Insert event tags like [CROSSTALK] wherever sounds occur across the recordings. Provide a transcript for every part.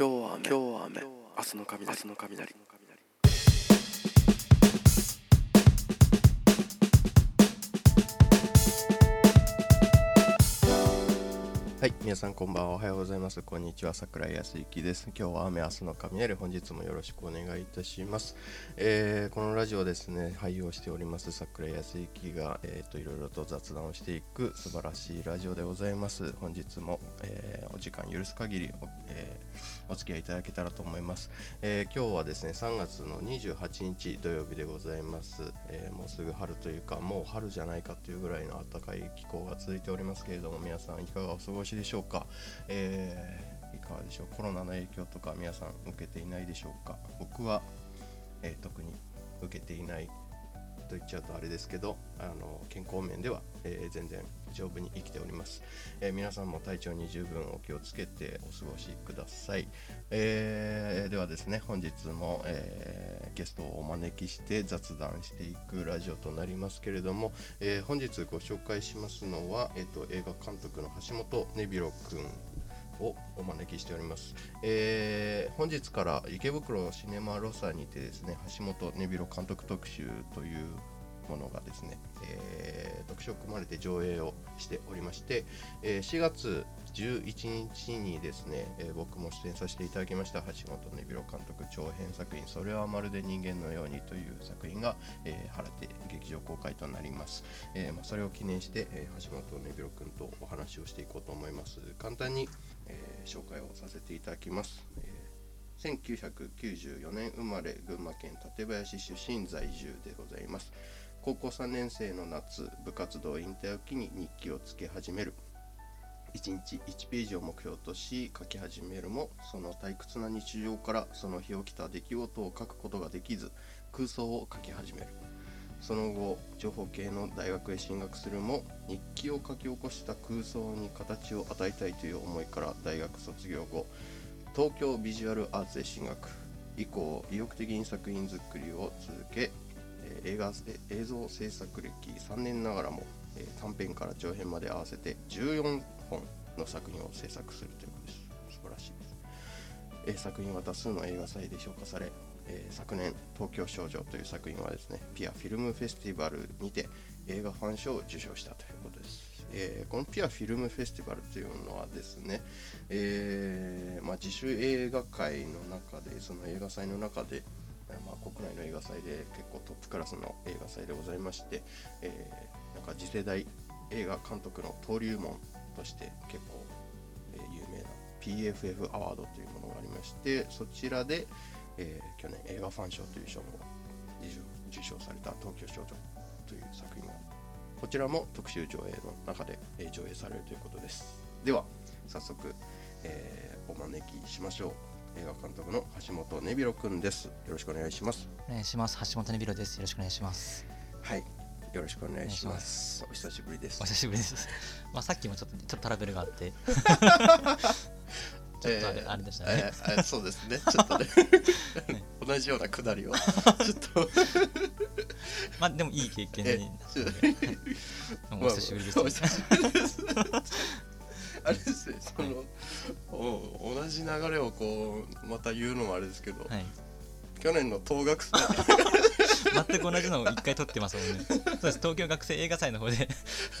今日は雨。明日の雷。明日の雷はい、皆さんこんばんは。おはようございます。こんにちは。桜井康之です。今日は雨、明日の雷、本日もよろしくお願いいたします。えーこのラジオですね、配用しております桜井康之が、えー、といろいろと雑談をしていく素晴らしいラジオでございます。本日も、えーお時間許す限りお,、えーお付き合いいただけたらと思います、えー今日はですね、3月の28日土曜日でございます。えーもうすぐ春というか、もう春じゃないかというぐらいの暖かい気候が続いておりますけれども、皆さんいかがお過ごしでしょうか？えーいかがでしょう？コロナの影響とか皆さん受けていないでしょうか？僕は、えー特に受けていないと言っちゃうとあれですけどあの健康面では、えー全然丈夫に生きております、えー皆さんも体調に十分お気をつけてお過ごしください、えーではですね本日も、えーゲストをお招きして雑談していくラジオとなりますけれども、えー本日ご紹介しますのは、えー、と映画監督の橋本根弘君をお招きしております、えー本日から池袋シネマロサにてですね橋本根弘監督特集というものがですね、えー特集を組まれて上映をしておりまして、えー4月11日にですね、えー僕も出演させていただきました橋本根弘監督長編作品「それはまるで人間のように」という作品が、えー、原手劇場公開となります、えーまあ、それを記念して、えー橋本根弘君とお話をしていこうと思います。簡単に、えー紹介をさせていただきます、えー1994年生まれ群馬県館林出身在住でございます。高校3年生の夏部活動引退を機に日記をつけ始める。1日1ページを目標とし書き始めるもその退屈な日常からその日起きた出来事を書くことができず空想を書き始める。その後情報系の大学へ進学するも日記を書き起こした空想に形を与えたいという思いから大学卒業後東京ビジュアルアーツへ進学。以降意欲的に作品作りを続け、え映画映像制作歴3年ながらも、えー短編から長編まで合わせて14本の作品を制作するということです。素晴らしいです、えー作品は多数の映画祭で評価され、え昨年「東京少女」という作品はですねピアフィルムフェスティバルにて映画ファン賞を受賞したということです。えこのピアフィルムフェスティバルというのはですね、えまあ、自主映画界の中でその映画祭の中で、国内の映画祭で結構トップクラスの映画祭でございまして、えーなんか次世代映画監督の登竜門として結構、えー有名な PFF アワードというものがありましてそちらで、えー去年映画ファン賞という賞も受賞受賞された「東京少女」という作品がこちらも特集上映の中で、えー上映されるということです。では早速、えーお招きしましょう。映画監督の橋本根弘くんです。よろしくお願いします。お願いします。橋本根弘です。よろしくお願いします。はい。よろしくお願いします。お久しぶりです。お久しぶりです。[LAUGHS] まあさっきもちょっとちょっとトラブルがあって、[LAUGHS] ちょっとあれ,、えーあれでしたね。えーえーそうですね。[LAUGHS] ちょっとね。同じようなくだりを。ちょっと。まあでもいい経験えになったちょので、もうお久しぶりです。ま [LAUGHS] あれですねその、お同じ流れをこうまた言うのもあれですけど、はい。去年の東学祭 [LAUGHS] 全く同じのを一回撮ってますもんね。そうです。東京学生映画祭の方で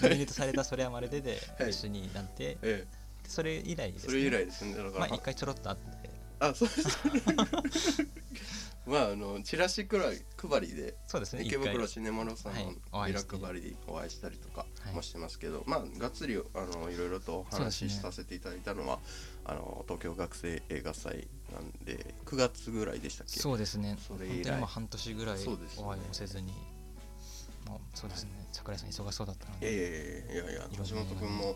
ノミネートされたそれはまるでではい一緒になって、えそれ以来です、ね。えそれ以来ですねだから、まあ一回ちょろっとあって、あそうです [LAUGHS] まああのチラシくらい配りでそうですね。池袋シネマロさんはい。のビラ配りでお会いしたりとかはい。もしてますけど、まあがっつりあのいろいろとお話しさせていただいたのは、あの東京学生映画祭なんで9月ぐらいでしたっけ？そうですね。それ以来。半年ぐらいお会いもせずに、もうそうですね。桜井さん忙しそうだったのいで。やいやいやいやいや橋本君も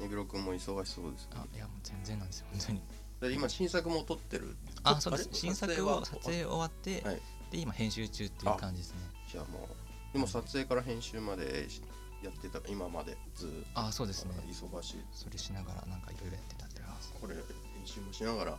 根広君も忙しそうですあいやもう全然なんですよ本当にで今新作も撮ってる。あそうです。れ？新作を撮影終わって、はい。で今編集中っていう感じですね。じゃあもうでも撮影から編集までやってた今までずっと。あそうですね。忙しい。それしながらなんかいろいろやってたってこれ練習もしながら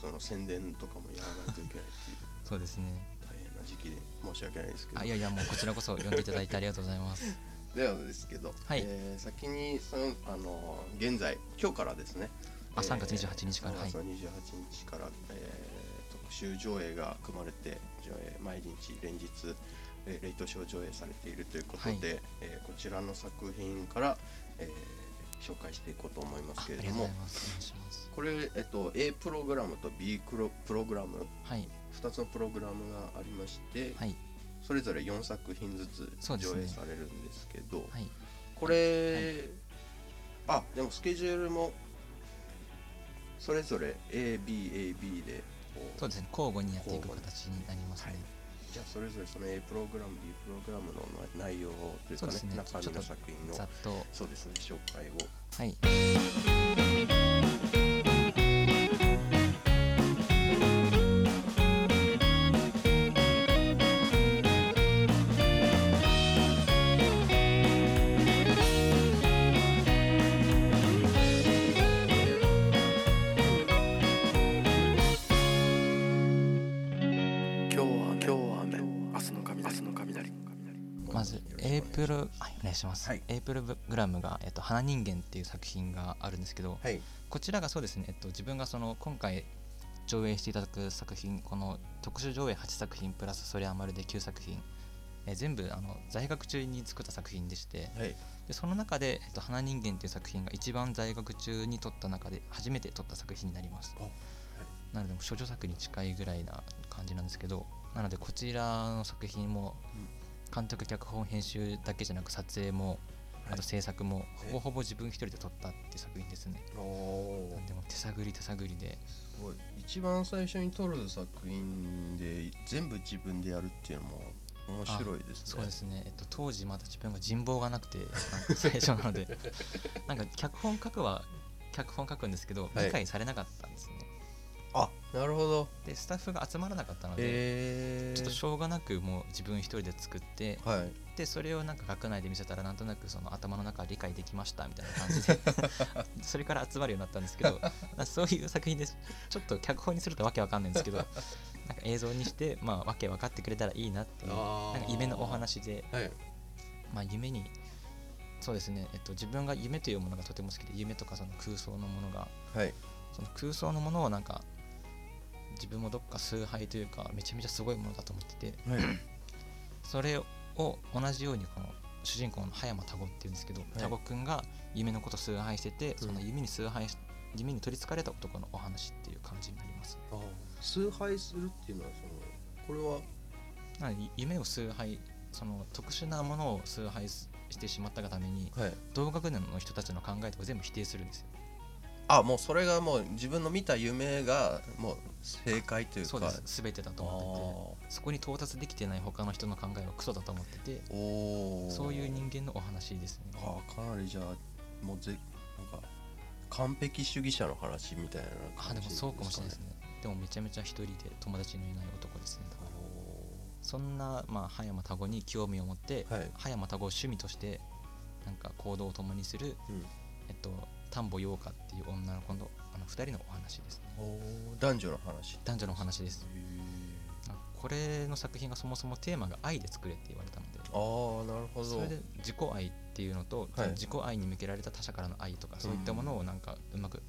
その宣伝とかもやらないといけないっていう。[LAUGHS] そうですね。大変な時期で申し訳ないですけど。あいやいやもうこちらこそ呼んでいただいてありがとうございます。[LAUGHS] ではですけど、はい。えー先にそのあの現在今日からですねあ3月28日から3月の28日から、えー特集上映が組まれて上映毎日連日、えーレイトショー上映されているということで、はい。えーこちらの作品から、えー紹介していこうと思いますけれども。これ、えっと、A プログラムと B プロプログラムはい。2つのプログラムがありまして、はい。それぞれ4作品ずつ上映されるんですけどはい。これ、あでもスケジュールもそれぞれ ABAB でそうですね交互にやっていく形になりますね、はい。じゃあそれぞれその A プログラム B プログラムの内容というかねね。中身の作品のざっと。そうですね紹介を。はいします、はい。エイプルグラムが、えっと、花人間っていう作品があるんですけど、はい。こちらがそうですね、えっと、自分がその今回上映していただく作品この特殊上映8作品プラスそれはまるで9作品、えー全部あの在学中に作った作品でしてはい。でその中で、えっと「花人間」っていう作品が一番在学中に撮った中で初めて撮った作品になります。あはい。なのでもう処女作に近いぐらいな感じなんですけどなのでこちらの作品も監督脚本編集だけじゃなく撮影もあと制作もほぼほぼ自分一人で撮ったって作品ですね。おなんでもう手探り手探りで。ごい。一番最初に撮る作品で全部自分でやるっていうのも面白いですね。そうですね、えっと、当時まだ自分が人望がなくて [LAUGHS] 最初なので。なんか脚本書くは脚本書くんですけどはい。理解されなかったんですね、あなるほど。でスタッフが集まらなかったので、えー、ちょっとしょうがなくもう自分一人で作ってはい。でそれをなんか学内で見せたらなんとなくその頭の中理解できましたみたいな感じで [LAUGHS] それから集まるようになったんですけどまあそういう作品です。ちょっと脚本にするとわけわかんないんですけど [LAUGHS] なんか映像にしてまあわけ分かってくれたらいいなっていうなんか夢のお話ではい。まあ夢にそうですね、えっと、自分が夢というものがとても好きで夢とかその空想のものがはい。その空想のものをなんか自分もどっか崇拝というかめちゃめちゃすごいものだと思っててはい。それを同じようにこの主人公の葉山太吾っていうんですけど、い。太吾くんが夢のことを崇拝してて、うん。その夢に崇拝し夢に取りつかれた男のお話っていう感じになります。あ崇拝するっていうのはそのこれは？夢を崇拝その特殊なものを崇拝すしてしまったがためにはい。同学年の人たちの考えとか全部否定するんですよあもうそれがもう自分の見た夢がもう正解というか。そうです。全てだと思ってて。そこに到達できてない他の人の考えはクソだと思ってて。そういう人間のお話ですね。ああかなりじゃあもうぜなんか完璧主義者の話みたいなあ感じでもそうかもしれないですね。でもめちゃめちゃ一人で友達のいない男ですね。そんな、まあ、葉山太吾に興味を持って、はい。葉山太吾を趣味としてなんか行動を共にする、うん。えっと、田んぼ陽香っていう女の子のあの2人のお話ですね。男女の話。男女のお話です。あこれの作品がそもそもテーマが愛で作れって言われたのでああなるほど。それで自己愛っていうのと、はい。自己愛に向けられた他者からの愛とかそういったものをなんかうまく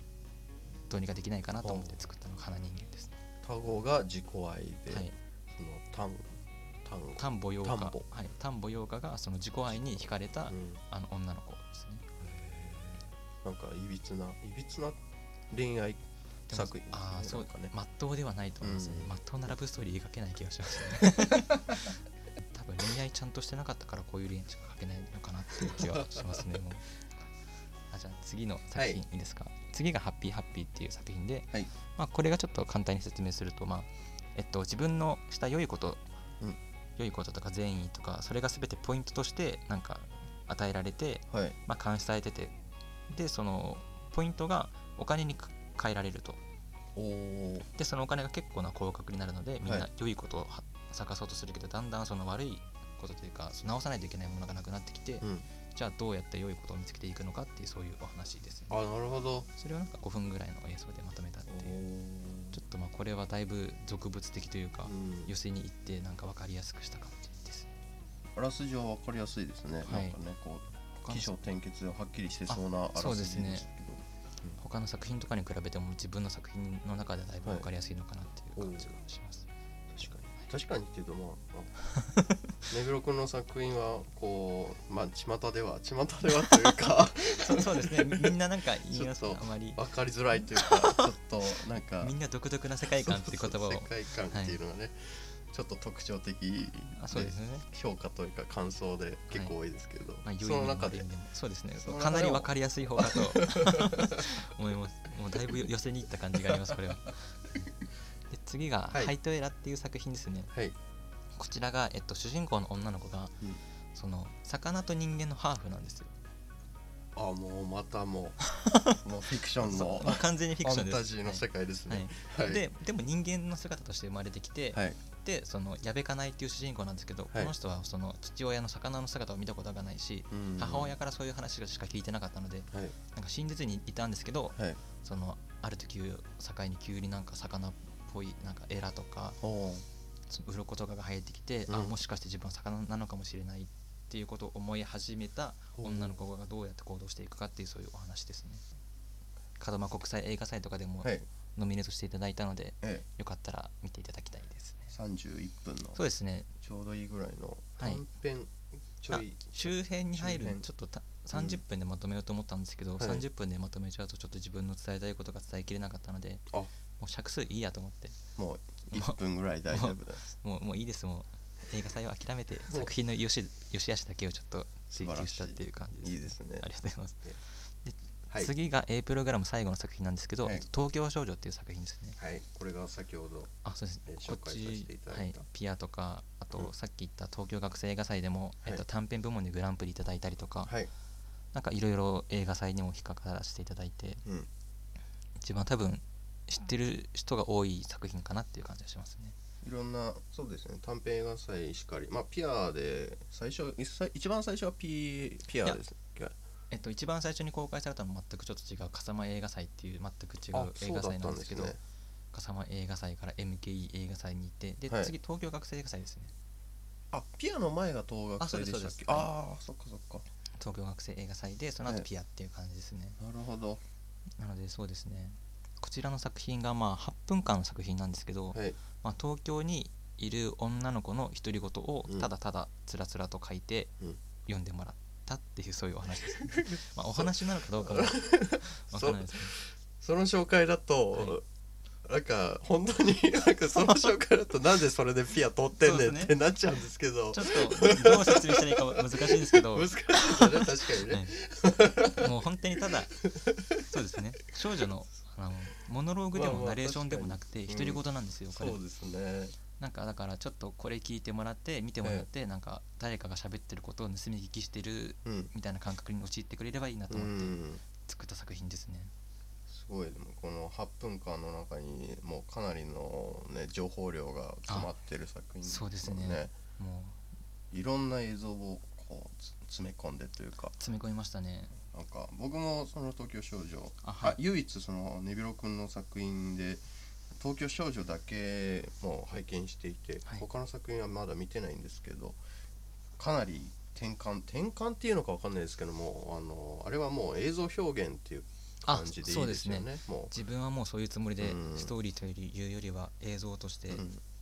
どうにかできないかなと思って作ったのが花人間ですね、タゴが自己愛で、はい、その田んぼ。陽香田んぼ。はい、田んぼ陽香がその自己愛に惹かれた、うん。あの女の子なんかいびつないびつな恋愛作品ああそうかね。まっとうではないと思いますね。うん。まっとうなラブストーリー描けない気がしますね。[LAUGHS] 多分恋愛ちゃんとしてなかったからこういう恋愛しか描けないのかなっていう気はしますね [LAUGHS] もう。あじゃあ次の作品いいですか、次が「ハッピーハッピー」っていう作品で、はい。まあ、これがちょっと簡単に説明すると、まあえっと、自分のした良いこと、うん。良いこととか善意とかそれが全てポイントとしてなんか与えられて、はい。まあ、監視されててでそのポイントがお金にか変えられると。でそのお金が結構な高額になるのでみんはない良いことをは探そうとするけどだんだんその悪いことというか直さないといけないものがなくなってきて、うん。じゃあどうやって良いことを見つけていくのかっていうそういうお話ですね。あなるほど。それをなんか5分ぐらいの映像でまとめたっておいう。ちょっとまあこれはだいぶ俗物的というか、うん。寄せに行ってなんか分かりやすくした感じです。あらすじは分かりやすいですね、はい。なんかねこう起承転結がはっきりしてそうなあらそうすじですけど。他の作品とかに比べても自分の作品の中でだいぶ分かりやすいのかなっていう感じがします、確かに確かに。ってい。うとまあまあ目黒君の作品はこうまあ巷では巷ではというか。そ [LAUGHS] そうですね。みみんななんか言います。あまり。分かりづらいというかちょっとなんか。[LAUGHS] みんな独特な世界観っていう言葉を。[LAUGHS] 世界観っていうのがね、ちょっと特徴的あそうですね。評価というか感想で結構多いですけど、まあ、良いそ面もの中で。そうですね。かなり分かりやすい方だと [LAUGHS] 思います。もうだいぶ寄せに行った感じがありますこれは。[LAUGHS] で次が「はい。ハイトエラ」っていう作品ですね。はい、こちらが、えっと、主人公の女の子が、うん。その魚と人間のハーフなんですよ。あもうまたもう [LAUGHS] もうフィクションの完全にフィクションです。ファンタジーの世界ですはい。ね、はい。ででも人間の姿として生まれてきて、はいでその矢部かなえっていう主人公なんですけど、この人はその父親の魚の姿を見たことがないし、うん。母親からそういう話しか聞いてなかったのではい。なんか信じずにいたんですけど、はい。そのある時を境に急になんか魚っぽいなんかエラとか鱗とかが生えてきて、うん。あもしかして自分は魚なのかもしれないっていうことを思い始めた女の子がどうやって行動していくかっていうそういうお話ですね。門真国際映画祭とかでもはい。ノミネートしていただいたので、えよかったら見ていただ31分のそうですね。ちょうどいいぐらいのはい。短編ちょい、周辺に入るちょっとた30分でまとめようと思ったんですけど、はい30分でまとめちゃうとちょっと自分の伝えたいことが伝えきれなかったのであもう尺数いいやと思って。もう1分ぐらい大丈夫です。もうもういいです。もう映画祭を諦めて作品の良し良し悪しだけをちょっと追求したっていう感じです。いいですねありがとうございます、はい。次が A プログラム最後の作品なんですけど、はい。東京少女っていう作品ですね。はい。これが先ほどあそうです。えーこっ紹介さていただはい。いた、ピアとかあと、うん。さっき言った東京学生映画祭でも、えっと、はい短編部門でグランプリいただいたりとか、はい。なんかいろいろ映画祭にも引っかからせていただいてうん。一番多分知ってる人が多い作品かなっていう感じがしますね。いろんなそうですね短編映画祭しかりまあピアで最初一番最初はピピアですえっと一番最初に公開されたのは全くちょっと違う笠間映画祭っていう全く違あう映画祭なんでけどね笠間映画祭から MKE 映画祭に行ってで、はい。次東京学生映画祭ですね。あピアの前が東学祭でしたっけ？ああそっかそっか。東京学生映画祭でそのはい。後ピアっていう感じですね、なるほど。なのでそうですね。こちらの作品がまあ8分間の作品なんですけど、はい。まあ、東京にいる女の子の独り言をうん。ただただつらつらと書いてうん。読んでもらったっていうそういうお話です、ね。まあお話なのかどうかも [LAUGHS] わからないですけどその紹介だと、なんか本当になんかその紹介だとなんでそれでピア通ってんねんってなっちゃうんですけど。ちょっとどう説明したらいいか [LAUGHS] 難しいんですけど。難しいですよね確かにね、はい。もう本当にただそうですね。少女のあのモノローグでまあまあもナレーションでもなくて独り言なんですよ、これそうですねなんかだからちょっとこれ聞いてもらって見てもらって、なんか誰かが喋ってることを盗み聞きしてるうん。みたいな感覚に陥ってくれればいいなとう思ってん作った作品ですね、すごいでもこの8分間の中にもうかなりの、ね、情報量が詰まってる作品そうですね。もう。いろんな映像をこうつ詰め込んでというか。詰め込みましたね。なんか僕もその東京少女。あはい。あ唯一そのねびろくんの作品で東京少女だけもう拝見していて、はい。他の作品はまだ見てないんですけどかなり転換転換っていうのかわかんないですけどもあのあれはもう映像表現っていう感じでいいですよねも自分はもうそういうつもりでうん。ストーリーというよりは映像として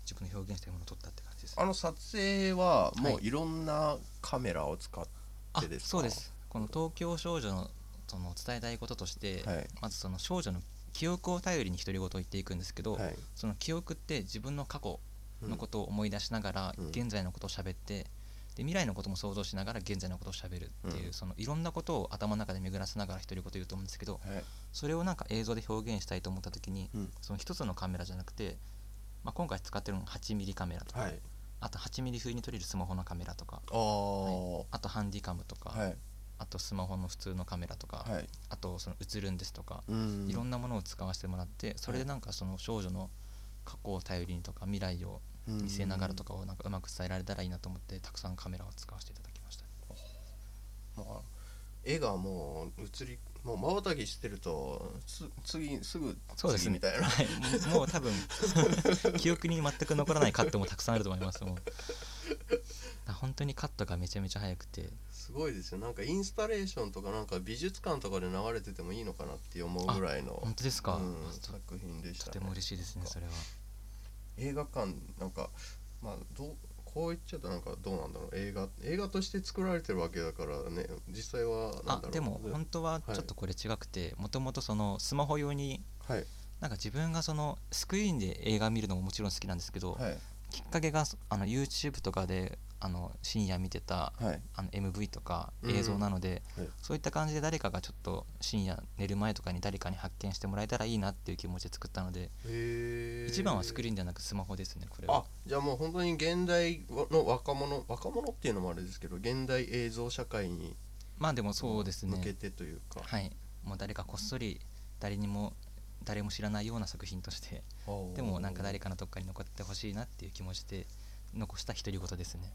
自分の表現したいものを撮ったって感じです、あの撮影はもはい。ういろんなカメラを使ってあですか？そうです。この東京少女のその伝えたいこととして、はい。まずその少女の記憶を頼りに独り言を言っていくんですけど、はい。その記憶って自分の過去うんのことを思い出しながら、うん。現在のことを喋ってで未来のことも想像しながら現在のことを喋るっていう、うん。そのいろんなことを頭の中で巡らせながら独り言言うと思うんですけどはい。それをなんか映像で表現したいと思った時に、うん。その一つのカメラじゃなくて、まあ、今回使ってるのが 8mm カメラとか、はい。あと 8mm 風に撮れるスマホのカメラとか、はあとハンディカムとか、いあとスマホの普通のカメラとか、はい。あとその映るんですとか、うん。いろんなものを使わせてもらってそれでなんかその少女の過去を頼りにとか未来を見せながらとかをなんかうまく伝えられたらいいなと思ってたくさんカメラを使わせていただきました。まあ、絵がもう映りもうまばたきしてるとつ次すぐそうですみたいな。はい、もう多分 [LAUGHS] 記憶に全く残らないカットもたくさんあると思いますもう。ら本当にカットがめちゃめちゃ早くて。すごいですよ。なんかインスタレーションとかなんか美術館とかで流れててもいいのかなって思うぐらいの本当ですか、うん、と作品でした、ね、とても嬉しいですねそれは。映画館なんかまあどうこう言っちゃうとなんかどうなんだろう。映画映画として作られてるわけだからね。実際はあでも本当はちょっとこれ違くてもともとそのスマホ用にはい。なんか自分がそのスクリーンで映画見るのももちろん好きなんですけど、はい。きっかけがあの YouTube とかであの深夜見てたはい。あの MV とか映像なので、はい。そういった感じで誰かがちょっと深夜寝る前とかに誰かに発見してもらえたらいいなっていう気持ちで作ったので、一番はスクリーンではなくスマホですねこれは。あじゃあもう本当に現代の若者若者っていうのもあれですけど現代映像社会にまあでもそうですね。向けてというか、はい。もう誰かこっそり誰にも誰も知らないような作品としてでもなんか誰かのどっかに残ってほしいなっていう気持ちで残した独り言ですね。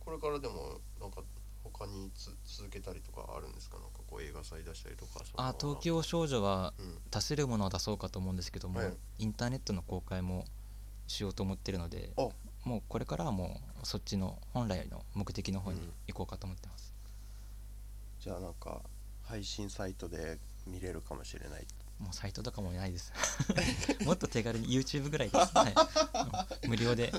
これからでもなんか他につ続けたりとかあるんですか？なんかこう映画祭出したりとかあ東京少女はうん。出せるものは出そうかと思うんですけども、はいインターネットの公開もしようと思ってるのであ。もうこれからはもうそっちの本来の目的の方に行こうかと思ってます、じゃあなんか配信サイトで見れるかもしれないもうサイトとかもないです。[LAUGHS] もっと手軽に YouTube ぐらいです、はい。うん無料で、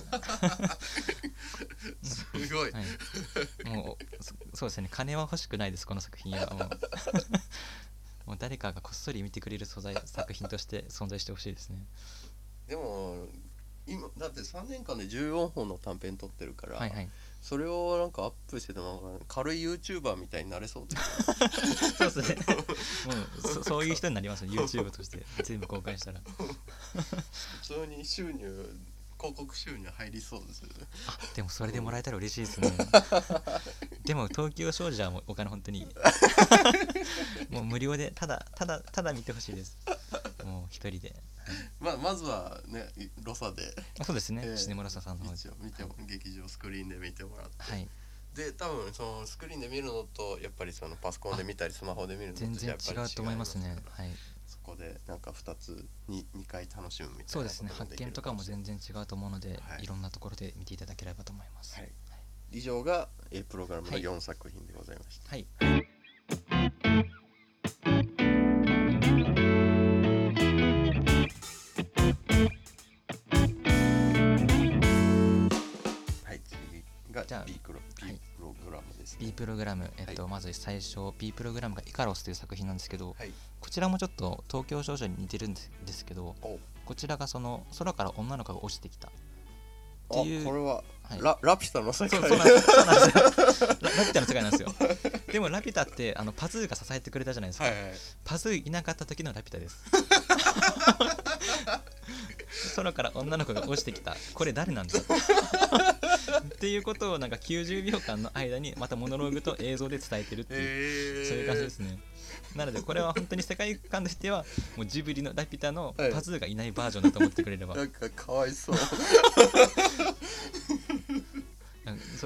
すごい、はい、もうそそうですね。金は欲しくないですこの作品は。もう。[LAUGHS] もう誰かがこっそり見てくれる素材作品として存在してほしいですね。でも今だって3年間で14本の短編撮ってるから、はいはいそれをなんかアップしててなんか軽い YouTuber みたいになれそうです。ね [LAUGHS] そうですね。もうそそういう人になりますね。YouTube として全部公開したら。普通に収入広告収入入りそうです。あでもそれでもらえたら嬉しいですね。[LAUGHS] でも東京少女はもうお金本当に [LAUGHS] もう無料でただただただ見てほしいです [LAUGHS] もう一人で。[LAUGHS] まあまずはねロサで。あそうですね、ええ。シネムラサさんの方で。見ても、劇場スクリーンで見てもらって。はい。で多分そのスクリーンで見るのとやっぱりそのパソコンで見たりスマホで見るのと全然違うと思いますね。はい。そこでなんか2つに2回楽しむみたいなそうですね。発見とかも全然違うと思うので、はい。い、ろんなところで見ていただければと思います。はい。以上が A プログラムのはい。4作品でございました、はいはい、B プログラム、えっとはいまず最初 B プログラムがイカロスという作品なんですけど、はい。こちらもちょっと東京少女に似てるんですけどお。こちらがその空から女の子が落ちてきた。あっていうこれは、はい。ララピュタの世界。そうそうなんです。ララピュタの世界なんですよ。[LAUGHS] でもラピュタってあのパズーが支えてくれたじゃないですか、はいはい。パズーいなかった時のラピュタです [LAUGHS] 空から女の子が落ちてきた。これ誰なんだ？っていうことをなんか90秒間の間にまたモノローグと映像で伝えてるっていう、えー、そういう感じですね。なのでこれは本当に世界観としてはもうジブリのラピュタのはい。パズーがいないバージョンだと思ってくれれば、なんかかわいそう。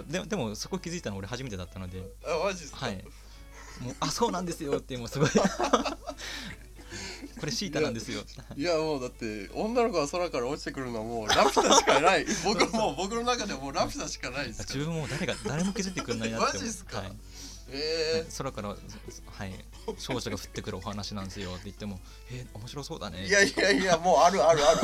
でもでもそこ気づいたの俺初めてだったので。あマジですか、はい。もうあそうなんですよってもうすごい [LAUGHS] [LAUGHS] これシータなんですよ。いやもうだって女の子が空から落ちてくるのはもうラピュタしかない。[LAUGHS] 僕もう僕の中ではもうラピュタしかないですから。自分も誰が誰も気づいてくんないなって [LAUGHS] マジっすか？はい。え空から、はい、少女が降ってくるお話なんですよって言っても、えー面白そうだね。ー、いやいやいやもうあるあるある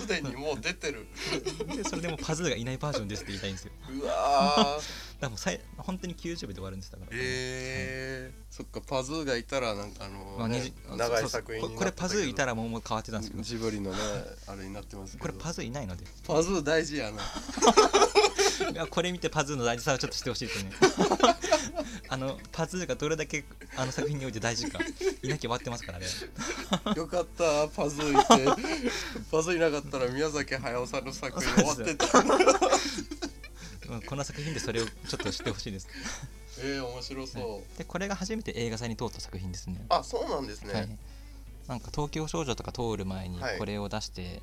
すでにもう出てる。[LAUGHS] でそれでもパズーがいないバージョンですって言いたいんですよ。うわー。[LAUGHS] だもうさい本当に90秒で終わるんですだから。えー、そっかパズーがいたらなんかあの、まあ、長い作品にここれパズーいたららもうもう変わってたんですけど、ジブリのねあれになってますけど。これパズーいないので、パズー大事やな [LAUGHS] [LAUGHS] これ見てパズーの大事さをちょっとしてほしいですね。[LAUGHS] あのパズーがどれだけあの作品において大事か、いなきゃ終わってますからね。[LAUGHS] よかったパズーいてパズーいなかったら宮崎駿さんの作品終わってたうんこの作品でそれをちょっと知ってほしいです。えー、面白そう、でこれが初めて映画祭に通った作品ですね。あそうなんですね、はい、なんか東京少女とか通る前にはいこれを出して、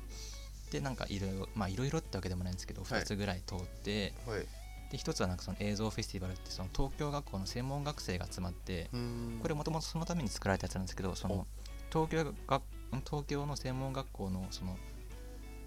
でなんかいろいろまあいろいろってわけでもないんですけどはい。2つぐらい通って、はい。で1つはなんかその映像フェスティバルってその東京学校の専門学生が集まって、これもともとそのために作られたやつなんですけどそお。の東京が東京の専門学校のその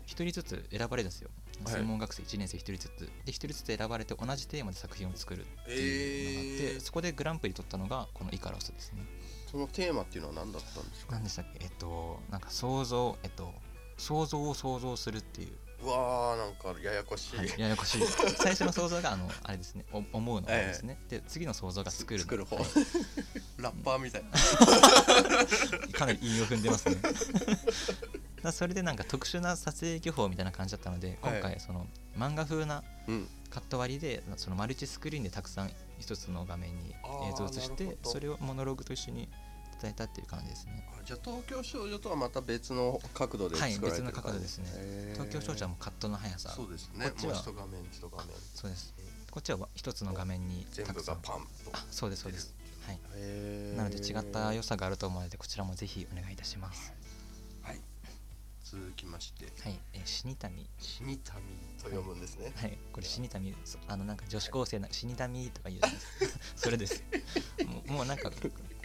1人ずつ選ばれるんですよ、はい。専門学生1年生1人ずつ。で1人ずつ選ばれて同じテーマで作品を作るっていうのがあって、えー。そこでグランプリ取ったのがこのイカロスですね。そのテーマっていうのは何だったんですか？何でしたっけ？えっとなんか想像えっと想像を想像するっていう、うわーなんかややこしい、はい、ややこしい。最初の想像があのあれですね。お思うの方ですね、で次の想像が作る作る方、はい。ラッパーみたい [LAUGHS] かなり韻を踏んでますね。だ [LAUGHS] それでなんか特殊な撮影技法みたいな感じだったので今はい。回その漫画風なうん。カット割りでそのマルチスクリーンでたくさん一つの画面に映像を映してそれをモノローグと一緒に伝えたっていう感じですね。あじゃあ東京少女とはまた別の角度で作らはいれてる別の角度ですね。東京少女はもうカットの速さ。そうですね。こっちは一画面一画面。そうです。こっちは一つの画面に全部がパンと。あそうですそうです。はい。なので違った良さがあると思うのでこちらもぜひお願いいたします。はい。続きまして。はい、えー、死にたみ死にたみと読むんですね、はい、これ死にたみそあのなんか女子高生な死にたみとか言う [LAUGHS] それです。もうもうなんか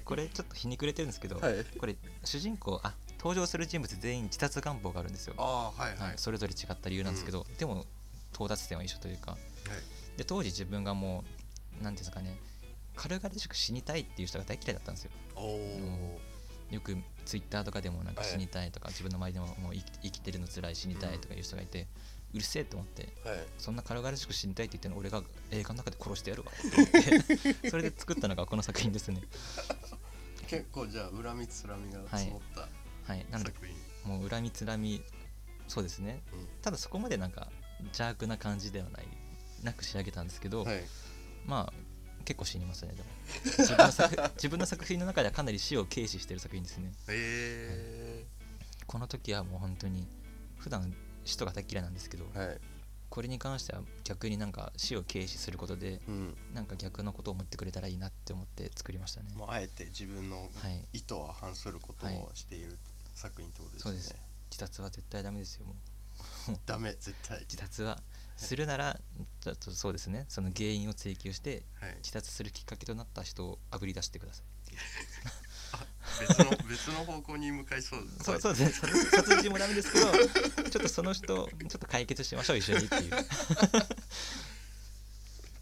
これちょっとひにくれてるんですけど、はい。これ主人公あ登場する人物全員自殺願望があるんですよ、ああはいはい、はい、それぞれ違った理由なんですけど、でも到達点は一緒というかはい。で当時自分がもう何ていうんですかね軽々しく死にたいっていう人が大嫌いだったんですよ。おおよくツイッターとかでもなんかはい死にたいとか、自分の周りでももう生き生きてるの辛い死にたいとかいう人がいて、うるせえと思ってはい。そんな軽々しく死にたいって言ってるの俺が映画の中で殺してやるわって思って。[LAUGHS] それで作ったのがこの作品ですね。結構じゃあ恨みつらみが積もったはい。なので作品、もう恨みつらみそうですね。ただそこまでなんか邪悪な感じではないなく仕上げたんですけど、うん、はい。まあ結構死にますねでも。自分の作 [LAUGHS] 自分の作品の中ではかなり死を軽視してる作品ですね。えこの時はもう本当に普段死とか大嫌いなんですけど、ー、はい。これに関しては逆になんか死を軽視することでうん。なんか逆のことを思ってくれたらいいなって思って作りましたね。もうあえて自分のはい。意図は反することをしている作品ってことですね、そうです。自殺は絶対ダメですよもう。[LAUGHS] ダメ絶対。自殺はするならちょっとそうですね。その原因を追求してはい。自殺するきっかけとなった人をあぶり出してください別の別の方向に向かいそうですそうそうです。ね殺殺人もダメですけどちょっとその人ちょっと解決しましょう一緒にっていう。[LAUGHS]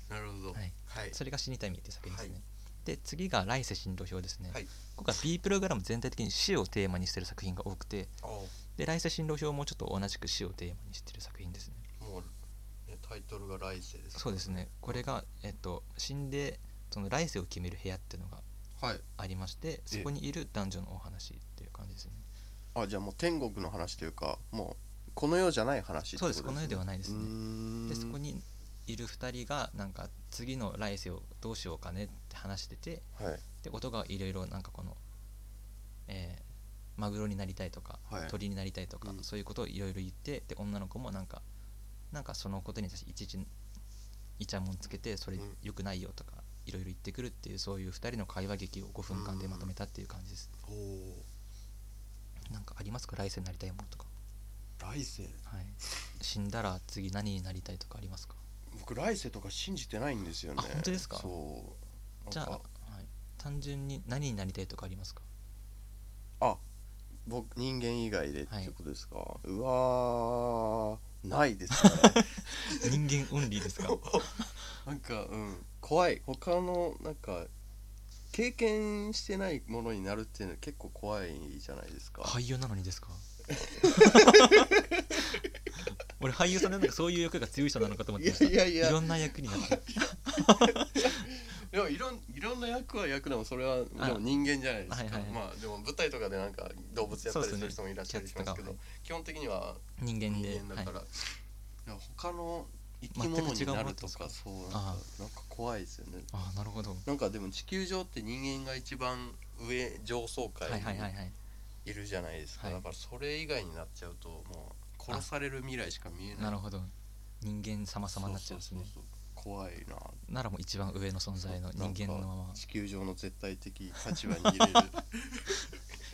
なるほど。はい。はい。それが死にたいみっていう作品ですね、はい。で次が来世進路表ですね、はい。今回 B プログラム全体的に死をテーマにしてる作品が多くておで来世進路表もちょっと同じく死をテーマにしてる作品ですね。もうねタイトルが来世ですそうですね。これがえっと死んでその来世を決める部屋っていうのがはいありましてそこにいる男女のお話っていう感じですね。あじゃあもう天国の話というかもうこの世じゃない話ってことです、ね、そうですこの世ではないですね。でそこにいる2人がなんか次の来世をどうしようかねって話しててはい。で音がいろいろなんかこの、えーマグロになりたいとか、はい。鳥になりたいとか、うん。そういうことをいろいろ言ってで女の子もなんかなんかそのことに対していちいちイチャモンつけてそれうん。良くないよとかいろいろ言ってくるっていうそういう2人の会話劇を5分間でまとめたっていう感じです、おおなんかありますか？来世になりたいものとか、来世？はい、死んだら次何になりたいとかありますか？僕来世とか信じてないんですよね。あ本当ですか？そう。じゃあ、はい、単純に何になりたいとかありますか？あ僕人間以外でってはい。ことですか、うわー。ないですね。[LAUGHS] 人間オンリーですか？[LAUGHS] なんかうん怖い。他のなんか経験してないものになるっていうのは結構怖いじゃないですか、俳優なのにですか？[LAUGHS] 俺俳優さんでなんかそういう役が強い人なのかと思っていやいやいや。ろんな役になって。[LAUGHS] でもいろんいろんな役は役でもそれはであも人間じゃないですか、はいはいはい。まあでも舞台とかでなんか動物やったりする人もいらっしゃるしますけど、キャッツとかは。基本的には人間だから、はい。いや他の生き物になるとかそうなんかあなんか怖いですよね。ああなるほど。はなんかでも地球上って人間が一番上上層階にはいいるじゃないですか、はい。だからそれ以外になっちゃうともう殺される未来しか見えない。なるほど。人間様々になっちゃうんですね怖いな。ならもう一番上の存在の人間のまま。地球上の絶対的立場に入れる。[LAUGHS]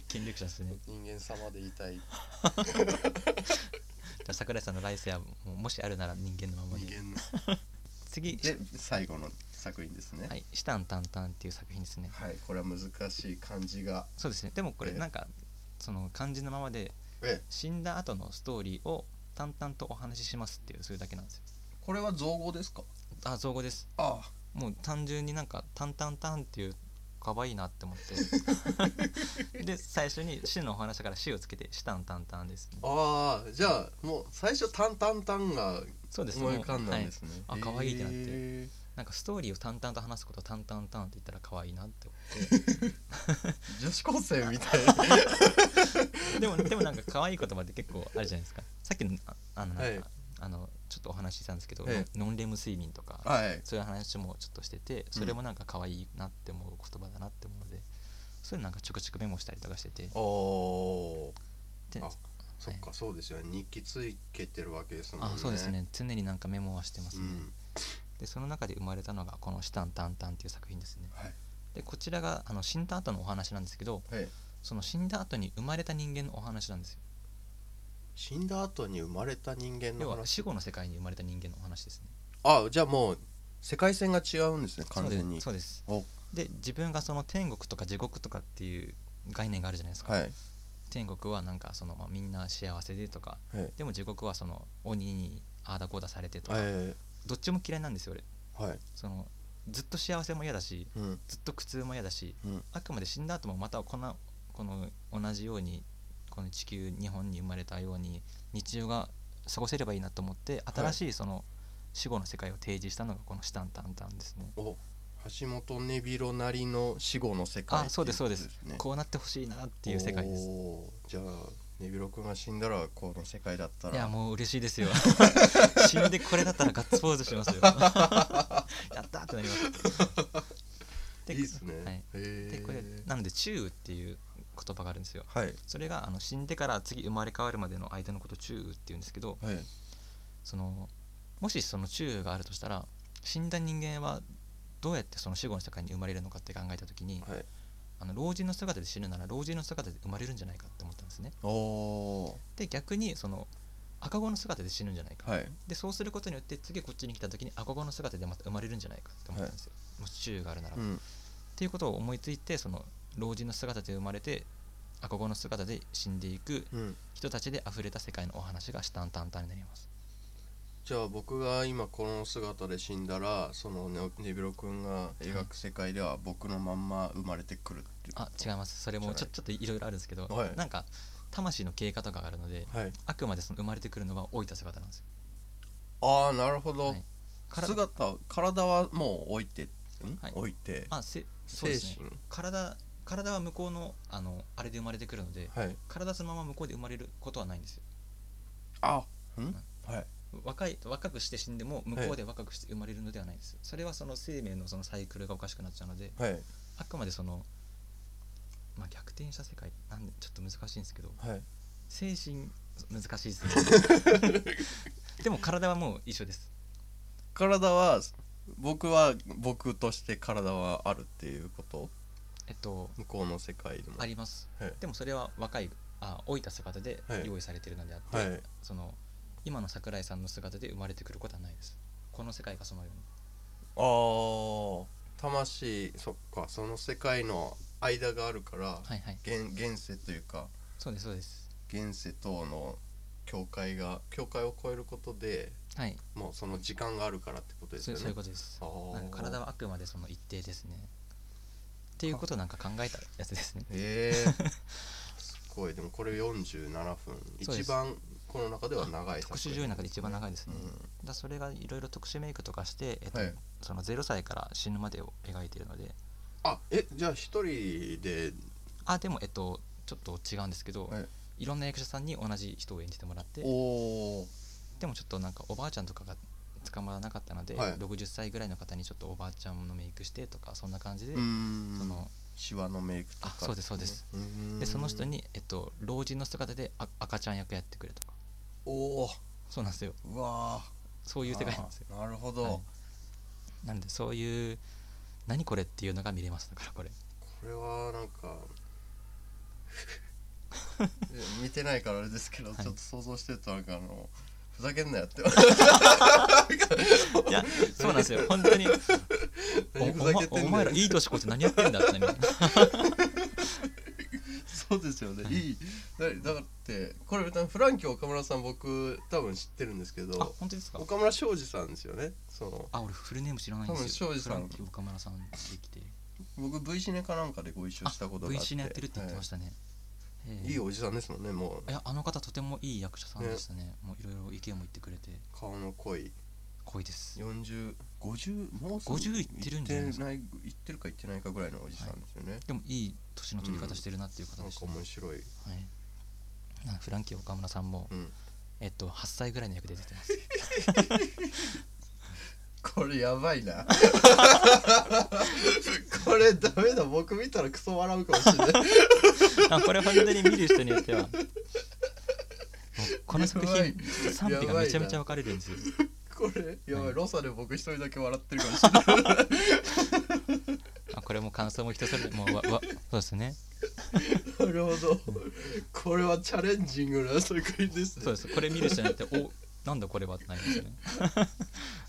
権力者ですね。人間様でいたい [LAUGHS] [LAUGHS] 桜井さんの来世はもしあるなら人間のままに人間の。[LAUGHS] 次。で最後の作品ですね。はい「シタンタンタン」っていう作品ですね。はい、これは難しい漢字が。そうですね。でもこれええ。なんかその漢字のままでえ死んだ後のストーリーを淡々とお話ししますっていうそれだけなんですよ。これは造語ですか？あ造語です。あ。もう単純になんか「タンタンタン」っていう可愛いなって思って。[LAUGHS] で最初に「死のお話だから「死」をつけて「シタンタンタン」です。ねあーじゃあもう最初タンタンタンがそうです思い浮かんだんですね、はい。あ可愛いってなって。へなんかストーリーを淡々と話すことをタンタンタンって言ったら可愛いなって。思ってー女子高生みたい。でもでもなんか可愛い言葉って結構あるじゃないですか。さっきのああのなんか、はい。あのちょっとお話ししたんですけど、えノンレム睡眠とか、はい。そういう話もちょっとしててそれもなんか可愛いなって思う言葉だなって思うのでそういうのなんかちょくちょくメモしたりとかしてて。おあそっかそうですよね。日記つけてるわけですもんね。あそうですね。常になんかメモはしてますね、うん。でその中で生まれたのがこの「シタンタンタン」っていう作品ですね。はい。でこちらがあの死んだ後のお話なんですけどはいその死んだ後に生まれた人間のお話なんですよ死んだ後に生まれた人間要は死後の世界に生まれた人間のお話ですね。あじゃあもう世界線が違うんですね完全に。そうです。お。で自分がその天国とか地獄とかっていう概念があるじゃないですか、はい。天国はなんかその、まあ、みんな幸せでとか。はい。でも地獄はその鬼にああだこうだされてとか、えどっちも嫌いなんですよ俺。ーはい。そのずっと幸せも嫌だしうん。ずっと苦痛も嫌だしうん。あくまで死んだ後もまたこのこの同じようにこの地球日本に生まれたように日常が過ごせればいいなと思って新しいその死後の世界を提示したのがこの「シタンタンタン」ですね。お橋本根広なりの死後の世界あそうですそうです。こうなってほしいなっていう世界です。じゃあ根広君が死んだらこの世界だったら。いやもう嬉しいですよ。[LAUGHS] 死んでこれだったらガッツポーズしますよ。[LAUGHS] やったーってなります。[LAUGHS] いいですね、はい、へでこれーなので「中雨」っていう言葉があるんですよ。はい。それがあの死んでから次生まれ変わるまでの間のことを中雨っていうんですけどはい。そのもしその中雨があるとしたら死んだ人間はどうやってその死後の世界に生まれるのかって考えた時にはい。あの老人の姿で死ぬなら老人の姿で生まれるんじゃないかって思ったんですね。で逆にその赤子の姿で死ぬんじゃないか、はい。でそうすることによって次こっちに来た時に赤子の姿でまた生まれるんじゃないかって思ったんですよ、もし中雨があるなら、っうん。ていうことを思いついてその老人の姿で生まれて赤子の姿で死んでいくうん。人たちで溢れた世界のお話が「シタンタンタン」になります。じゃあ僕が今この姿で死んだらそのね根広君が描く世界では僕のまんま生まれてくるっていうあ違います。それもちょじちょっといろいろあるんですけど、はい。なんか魂の経過とかがあるのではい。あくまでその生まれてくるのは老いた姿なんですよ。ああなるほど、はい。姿体はもう置いてん、はい。置いて。あせそう精ですね。神？体体は向こうのあのあれで生まれてくるのではい。体そのまま向こうで生まれることはないんですよ。あん？はい。若い若くして死んでも向こうで若くして生まれるのではないです、それはその生命のそのサイクルがおかしくなっちゃうのではい。あくまでその、まあ、逆転した世界なんでちょっと難しいんですけどはい。精神難しいですね。[LAUGHS] でも体はもう一緒です。体は僕は僕として体はあるっていうこと？えっと向こうの世界でも。あります。はい。でもそれは若いあ老いた姿ではい。用意されてるのであって、はい。その今の桜井さんの姿で生まれてくることはないです。この世界がそのように。ああ魂そっか。その世界の間があるから、はいはい。現現世というかそうですそうです。現世等の境界が境界を超えることではい。もうその時間があるからってことですよね。そうそういうことです。あー。なんか体はあくまでその一定ですねっていうことをなんか考えたやつですね。へえ。すごい。でもこれ47分。一番この中では長い特殊女優の中で一番長いですね、うん。だそれがいろいろ特殊メイクとかして、えっとはい。その0歳から死ぬまでを描いているので。あえじゃあ一人で？あでもえっとちょっと違うんですけど、はい。い、ろんな役者さんに同じ人を演じてもらって。おおでもちょっとなんかおばあちゃんとかが捕まらなかったので、はい。60歳ぐらいの方にちょっとおばあちゃんのメイクしてとかそんな感じで、そのシワのメイクとか。あそうですそうです。でその人に、えっと、老人の姿であ赤ちゃん役やってくれとか。おおそうなんですよ。うわそういう世界なんですよ。なるほど、はい。なんでそういう何これっていうのが見れますだからこれ。これはなんか [LAUGHS] 見てないからあれですけど、い。ちょっと想像してるとなんかあのふざけんなよって。いやそうなんですよ。本当に。おお前お前らいい年こいて何やってんだってそそうですよね、はいい。いだだってこれフランキー岡村さん僕多分知ってるんですけあど本当ですか？岡村庄司さんですよね。そのあ俺フルネーム知らないんですよ。多分庄司さん。岡村さんできて。僕 V シネかなんかでご一緒したことがあって。V シネやってるって言ってましたね、ええはいいいおじさんですもんねもう。いやあの方とてもいい役者さんでしたね。もういろいろ意見も言ってくれて。顔の濃い。濃いです。4050もうすぐ50いってるんじゃないですか。いってないいってるかいってないかぐらいのおじさんですよね、でもいい年の取り方してるなっていう方なんかでしたね、面白い、はい。なんかフランキー岡村さんも、うん、えっと8歳ぐらいの役で出てます [LAUGHS] これやばいな。これダメだ。僕見たらクソ笑うかもしれない。あこれ本当に見る人によっては。この作品賛否がめちゃめちゃ分かれるんですよ。これやばい、はい。ロサで僕一人だけ笑ってるかもしれない。[LAUGHS] あこれも感想も人それぞれもうわわそうですね。なるほど。これはチャレンジングな作品ですね。そうです。これ見る人によっておなんだこれはってなりますよね。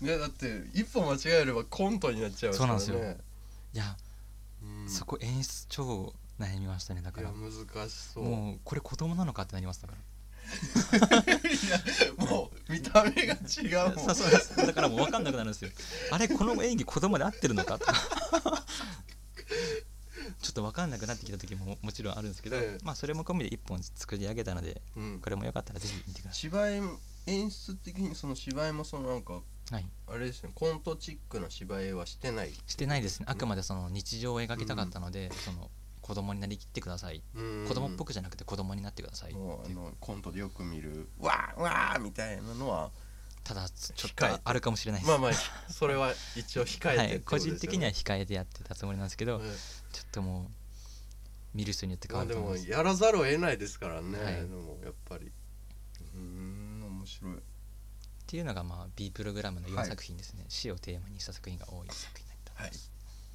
[LAUGHS] ねだって一歩間違えればコントになっちゃいますからね。そうなんですいや、うん。そこ演出超悩みましたねだから。いや難しそう。もうこれ子供なのかってなりましたから。[LAUGHS] いやもう見た目が違うもん。[LAUGHS] だからもう分かんなくなるんですよ。あれこの演技子供で合ってるのかとか。ちょっと分かんなくなってきた時もももちろんあるんですけど、ええ。まあそれも込みで一本作り上げたのでうん。これもよかったらぜひ見てくださ芝居演出的にその芝居もそのなんかいはい。あれですねコントチックな芝居はしてない？してないですね。あくまでその日常を描きたかったので、その子供になりきってください、うん。子供っぽくじゃなくて子供になってくださいっていう。あのコントでよく見るわーわーみたいなのはただちょっと控えてあるかもしれないです、まあまあそれは一応控えてはい、個ってことですよね。人的には控えてやってたつもりなんですけど、はいちょっともう見る人によって変まあでもわると思います。やらざるを得ないですからね、はい。でもやっぱり。うーん。面白いっていうのがまあ B プログラムの4はい。作品ですね、死をテーマにした作品が多い作品になってはい。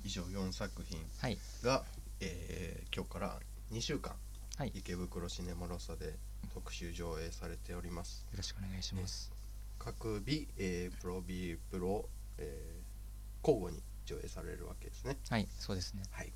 以上4作品はい。が、えー今日から2週間はい、よ池袋シネマロサで特集上映されております。ろしくお願いします。各日、えープロ B プロ、えー交互に上映されるわけですね。はい。そうですね。はい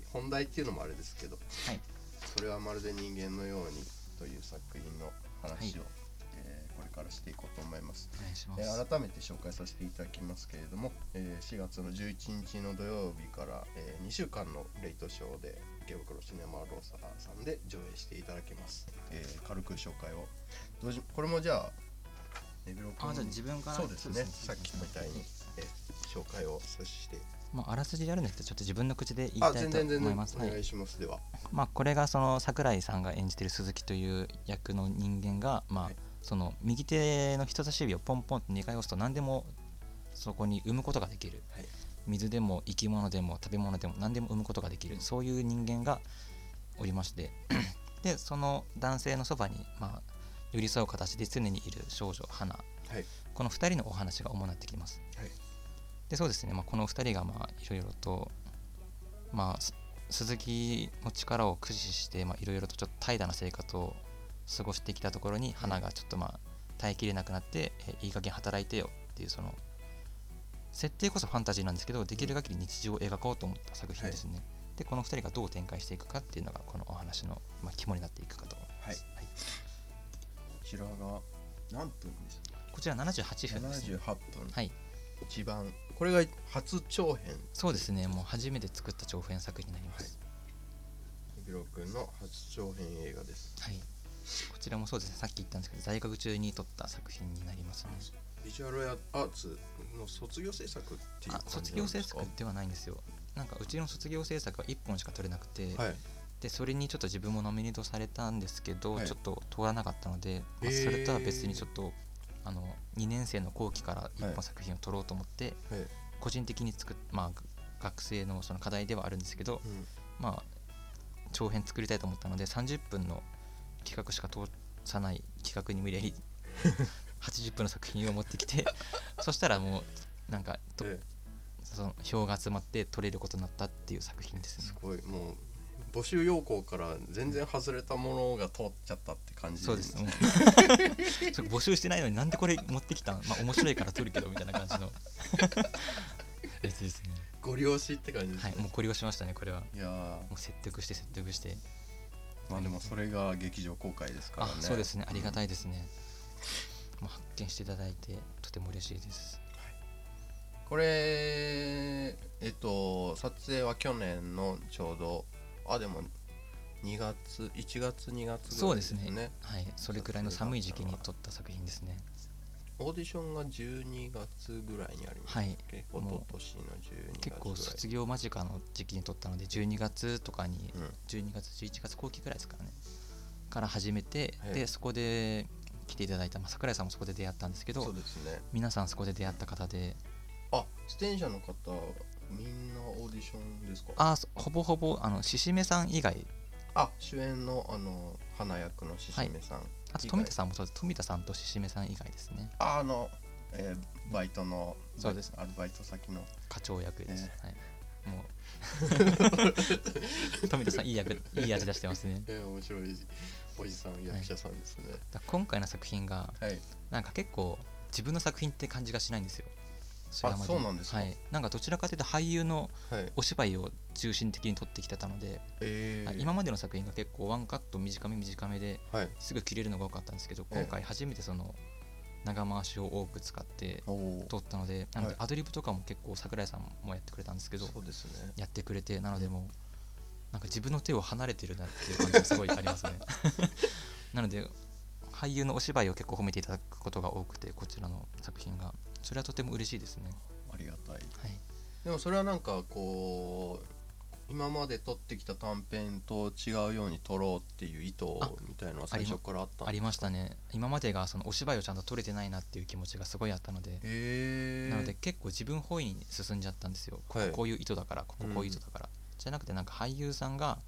題本題っていうのもあれですけどはい。それはまるで人間のようにという作品の話を、えーこれからしていこうと思います、おえー改めて紹介させていただきますけれども、えー4月の11日の土曜日から、え2週間のレイトショーで池袋シネマローサーさんで上映していただきます、えー軽く紹介を。どうしこれもじゃあネビロ君あじゃあ自分からそうですね。そさっきみたいに、えー紹介をさせてまああらすじやるんですけどちょっと自分の口で言いあたいと思います。はい。お願いします、では。まあこれがその桜井さんが演じてる鈴木という役の人間がまあ、はい。その右手の人差し指をポンポンと2回押すと何でもそこに生むことができる、はい。水でも生き物でも食べ物でも何でも生むことができる。そういう人間がおりまして [CLEARS THROAT] でその男性のそばにまあ寄り添う形で常にいる少女花はい。この2人のお話が主になってきます。はいでそうですね、まあ、この2人がまあいろいろと、まあ、す鈴木の力を駆使してまあいろいろとちょっと怠惰な生活を過ごしてきたところに花がちょっとまあ耐えきれなくなって、えいい加減働いてよっていうその設定こそファンタジーなんですけどできる限り日常を描こうと思った作品ですね。でこの2人がどう展開していくかっていうのがこのお話の、まあ、肝になっていくかと。思い。ます。はい。こちらが何分ですかこちら78分ですね。78分。はい、一番これが初長編。そうですね、もう初めて作った長編作品になります。ビロ君の初長編映画です。はい、こちらもそうですね、さっき言ったんですけど、在学中に撮った作品になりますね。ビジュアルアーツの卒業制作っていう卒業制作ではないんですよ。なんかうちの卒業制作は1本しか撮れなくて、はい。でそれにちょっと自分もノミネートされたんですけど、はい。ちょっと通らなかったので、まあそれとは別にちょっとあの2年生の後期から1はい。本作品を撮ろうと思って、はい。個人的に作っまあ学生のその課題ではあるんですけど、うん。まあ長編作りたいと思ったので30分の企画しか通さない企画に無理やり [LAUGHS] 80分の作品を持ってきてそしたらもうなんかとえ。その票が集まって撮れることになったっていう作品ですね。すごい。もう募集要項から全然外れたものが通っちゃったって感じそうですもうそれ募集してないのになんでこれ持ってきたんまあ面白いから撮るけどみたいな感じの。やつですねご利用しって感じですね、はいもうご利用しましたねこれは。いやー。もう説得して説得して。まあでもそれが劇場公開ですからね。あそうですね。ありがたい、いですね、もう発見していただいてとても嬉しいです。これえっと撮影は去年のちょうどあでも2月1月2月ぐそうですすね。ね。はい。それくらいの寒い時期に撮った作品ですね。オーディションが12月ぐらいにありましたはい。結構もう一昨年の12月結構卒業間近の時期に撮ったので12月とかにうん。12月11月後期くらいですからね。から始めて、はい。でそこで来ていただいた、まあ、桜井さんもそこで出会ったんですけどそうですね。皆さんそこで出会った方で。あ出演者の方みんなオーディションですか？あほぼほぼあの獅子目さん以外。あ主演のあの花役の獅子目さん、あと富田さんもそうです。富田さんと獅子目さん以外ですね。ああの、えーバイトのそうです。アルバイト先の。課長役です、ねはい、もう。[LAUGHS] 富田さんいい役いい味出してますね。[LAUGHS] えー面白い。おじさん役者さんですね。だから今回の作品がはい、なんか結構自分の作品って感じがしないんですよれまで。そうなんですか。はい、なんかどちらかというと俳優のはい。お芝居を中心的に撮ってきてたので、えー、今までの作品が結構ワンカット短め短めではい。すぐ切れるのが多かったんですけどええ。今回初めてその長回しを多く使って撮ったのでなのではい。アドリブとかも結構桜井さんもやってくれたんですけどそうですね。やってくれてなのでもうなんか自分の手を離れてるなっていう感じがすごいありますね。[LAUGHS] なので俳優のお芝居を結構褒めていただくことが多くてこちらの作品がそれはとても嬉しいですね。ありがたい。はい。でもそれはなんかこう今まで撮ってきた短編と違うように撮ろうっていう意図あみたいのは最初からあったんありましたね。今までがそのお芝居をちゃんと撮れてないなっていう気持ちがすごいあったのでなので結構自分本位に進んじゃったんですよ、こはい。ここういう意図だからこここういう意図だから、じゃなくてなんか俳優さんが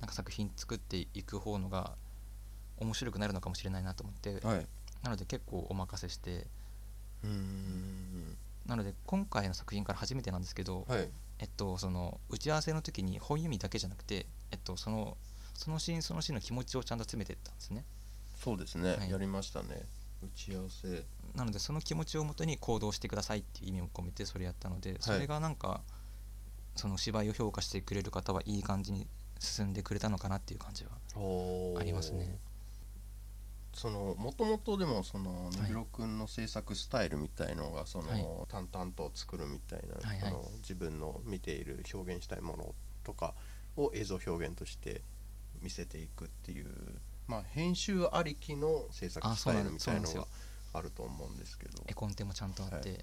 なんか作品作っていく方のが面白くなるのかもしれないなと思って、はい。なので結構お任せしてなので今回の作品から初めてなんですけど、はい。えっとその打ち合わせの時に本読みだけじゃなくてえっとそのそのシーンそのシーンの気持ちをちゃんと詰めていったんですね。そうですね、はい。やりましたね。打ち合わせ。なのでその気持ちをもとに行動してくださいっていう意味を込めてそれやったのでそれがなんかその芝居を評価してくれる方はいい感じに進んでくれたのかなっていう感じはありますねそのもともとでもそのい。目黒くんの制作スタイルみたいのがその、はい。淡々と作るみたいな、はいはい。その自分の見ている表現したいものとかを映像表現として見せていくっていうまあ編集ありきの制作スタイルみたいのがあると思うんですけど。絵コンテもちゃんとあって、は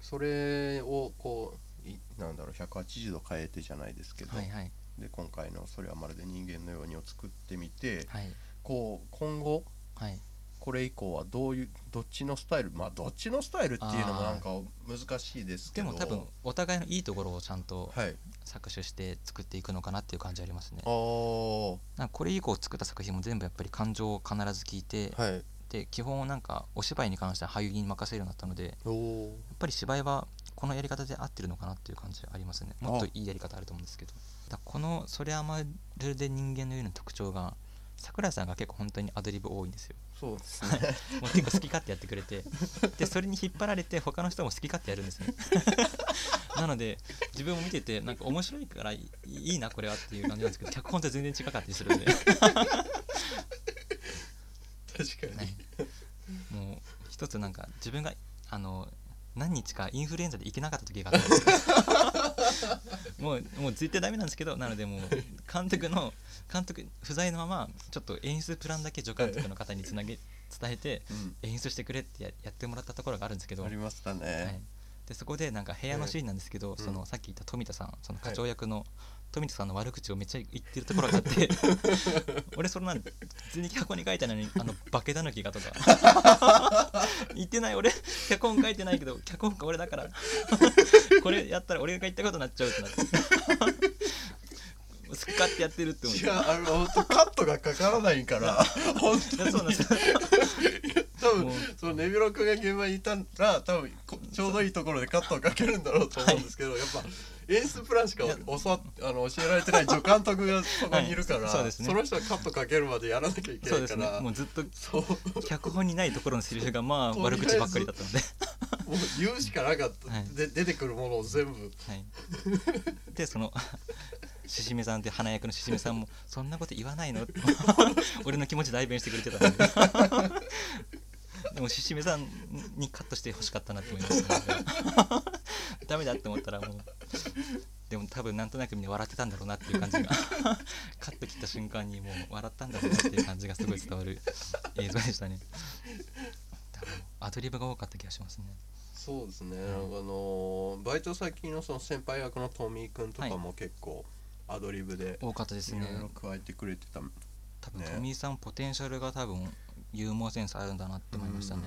それをこういなんだろう180度変えてじゃないですけど、はいはい。で今回の「それはまるで人間のように」を作ってみて、はい。こう今後はい。これ以降はどういうどっちのスタイルまあどっちのスタイルっていうのもなんか難しいですけど。でも多分お互いのいいところをちゃんとはい。搾取して作っていくのかなっていう感じありますね。あー。なんかこれ以降作った作品も全部やっぱり感情を必ず聞いて、はい。で基本なんかお芝居に関しては俳優に任せるようになったのでやっぱり芝居はこのやり方で合ってるのかなっていう感じありますね。もっといいやり方あると思うんですけど。だこの「それあまるで人間のような特徴が桜井さんが結構本当にアドリブ多いんですよ。そうですね。もう結構好き勝手やってくれて。でそれに引っ張られて他の人も好き勝手やるんですね。[LAUGHS] なので自分も見ててなんか面白いからいいなこれはっていう感じなんですけど脚本と全然違かったりするんで、確かに、はい、もう一つなんか自分があの何日かインフルエンザで行けなかった時があったんですよ [LAUGHS] [LAUGHS] もうもう絶対ダメなんですけどなのでもう監督の監督不在のままちょっと演出プランだけ助監督の方につなげ伝えて演出してくれってややってもらったところがあるんですけど。ありましたね、はい、でそこでなんか部屋のシーンなんですけど、ええそのさっき言った富田さんその課長役の富田さんの悪口をめっちゃ言ってるところがあって [LAUGHS] 俺それなん全然脚本に書いてないのにあの化け狸がとか。[LAUGHS] 言ってない俺。脚本書いてないけど脚本家俺だから。これやったら俺が言ったことになっちゃうってなって。[LAUGHS] スカってやってるって思って違うあの本当カットがかからないから。本当いやそうなんにです。よ多分そのネビロ君が現場にいたら多分こちょうどいいところでカットをかけるんだろうと思うんですけど、やっぱ演出プランしか教わっあの教えられてない助監督がそこにいるから、はいそそね。の人がカットかけるまでやらなきゃいけないから。もうずっと脚本にないところのセリフがまあ [LAUGHS] 悪口ばっかりだったので。もう言うしかなかった、[LAUGHS] はい。で出てくるものを全部。はい、でそのししめさんって花役のししめさんも「そんなこと言わないの? [LAUGHS]」俺の気持ち代弁してくれてたので [LAUGHS] でもししめさんにカットしてほしかったなって思いましたね。ダメだって思ったらもうでも多分なんとなくみんな笑ってたんだろうなっていう感じが。[LAUGHS] カット切った瞬間にもう笑ったんだろうなっていう感じがすごい伝わる映像でしたね。多分アドリブが多かった気がしますね。そうですね、あのバイト先のその先輩役のトミー君とかも結構アドリブで多かったですね。いろいろ加えてくれてた、多分、ねトミーさんポテンシャルが多分ユーモアセンスあるんだなって思いましたね、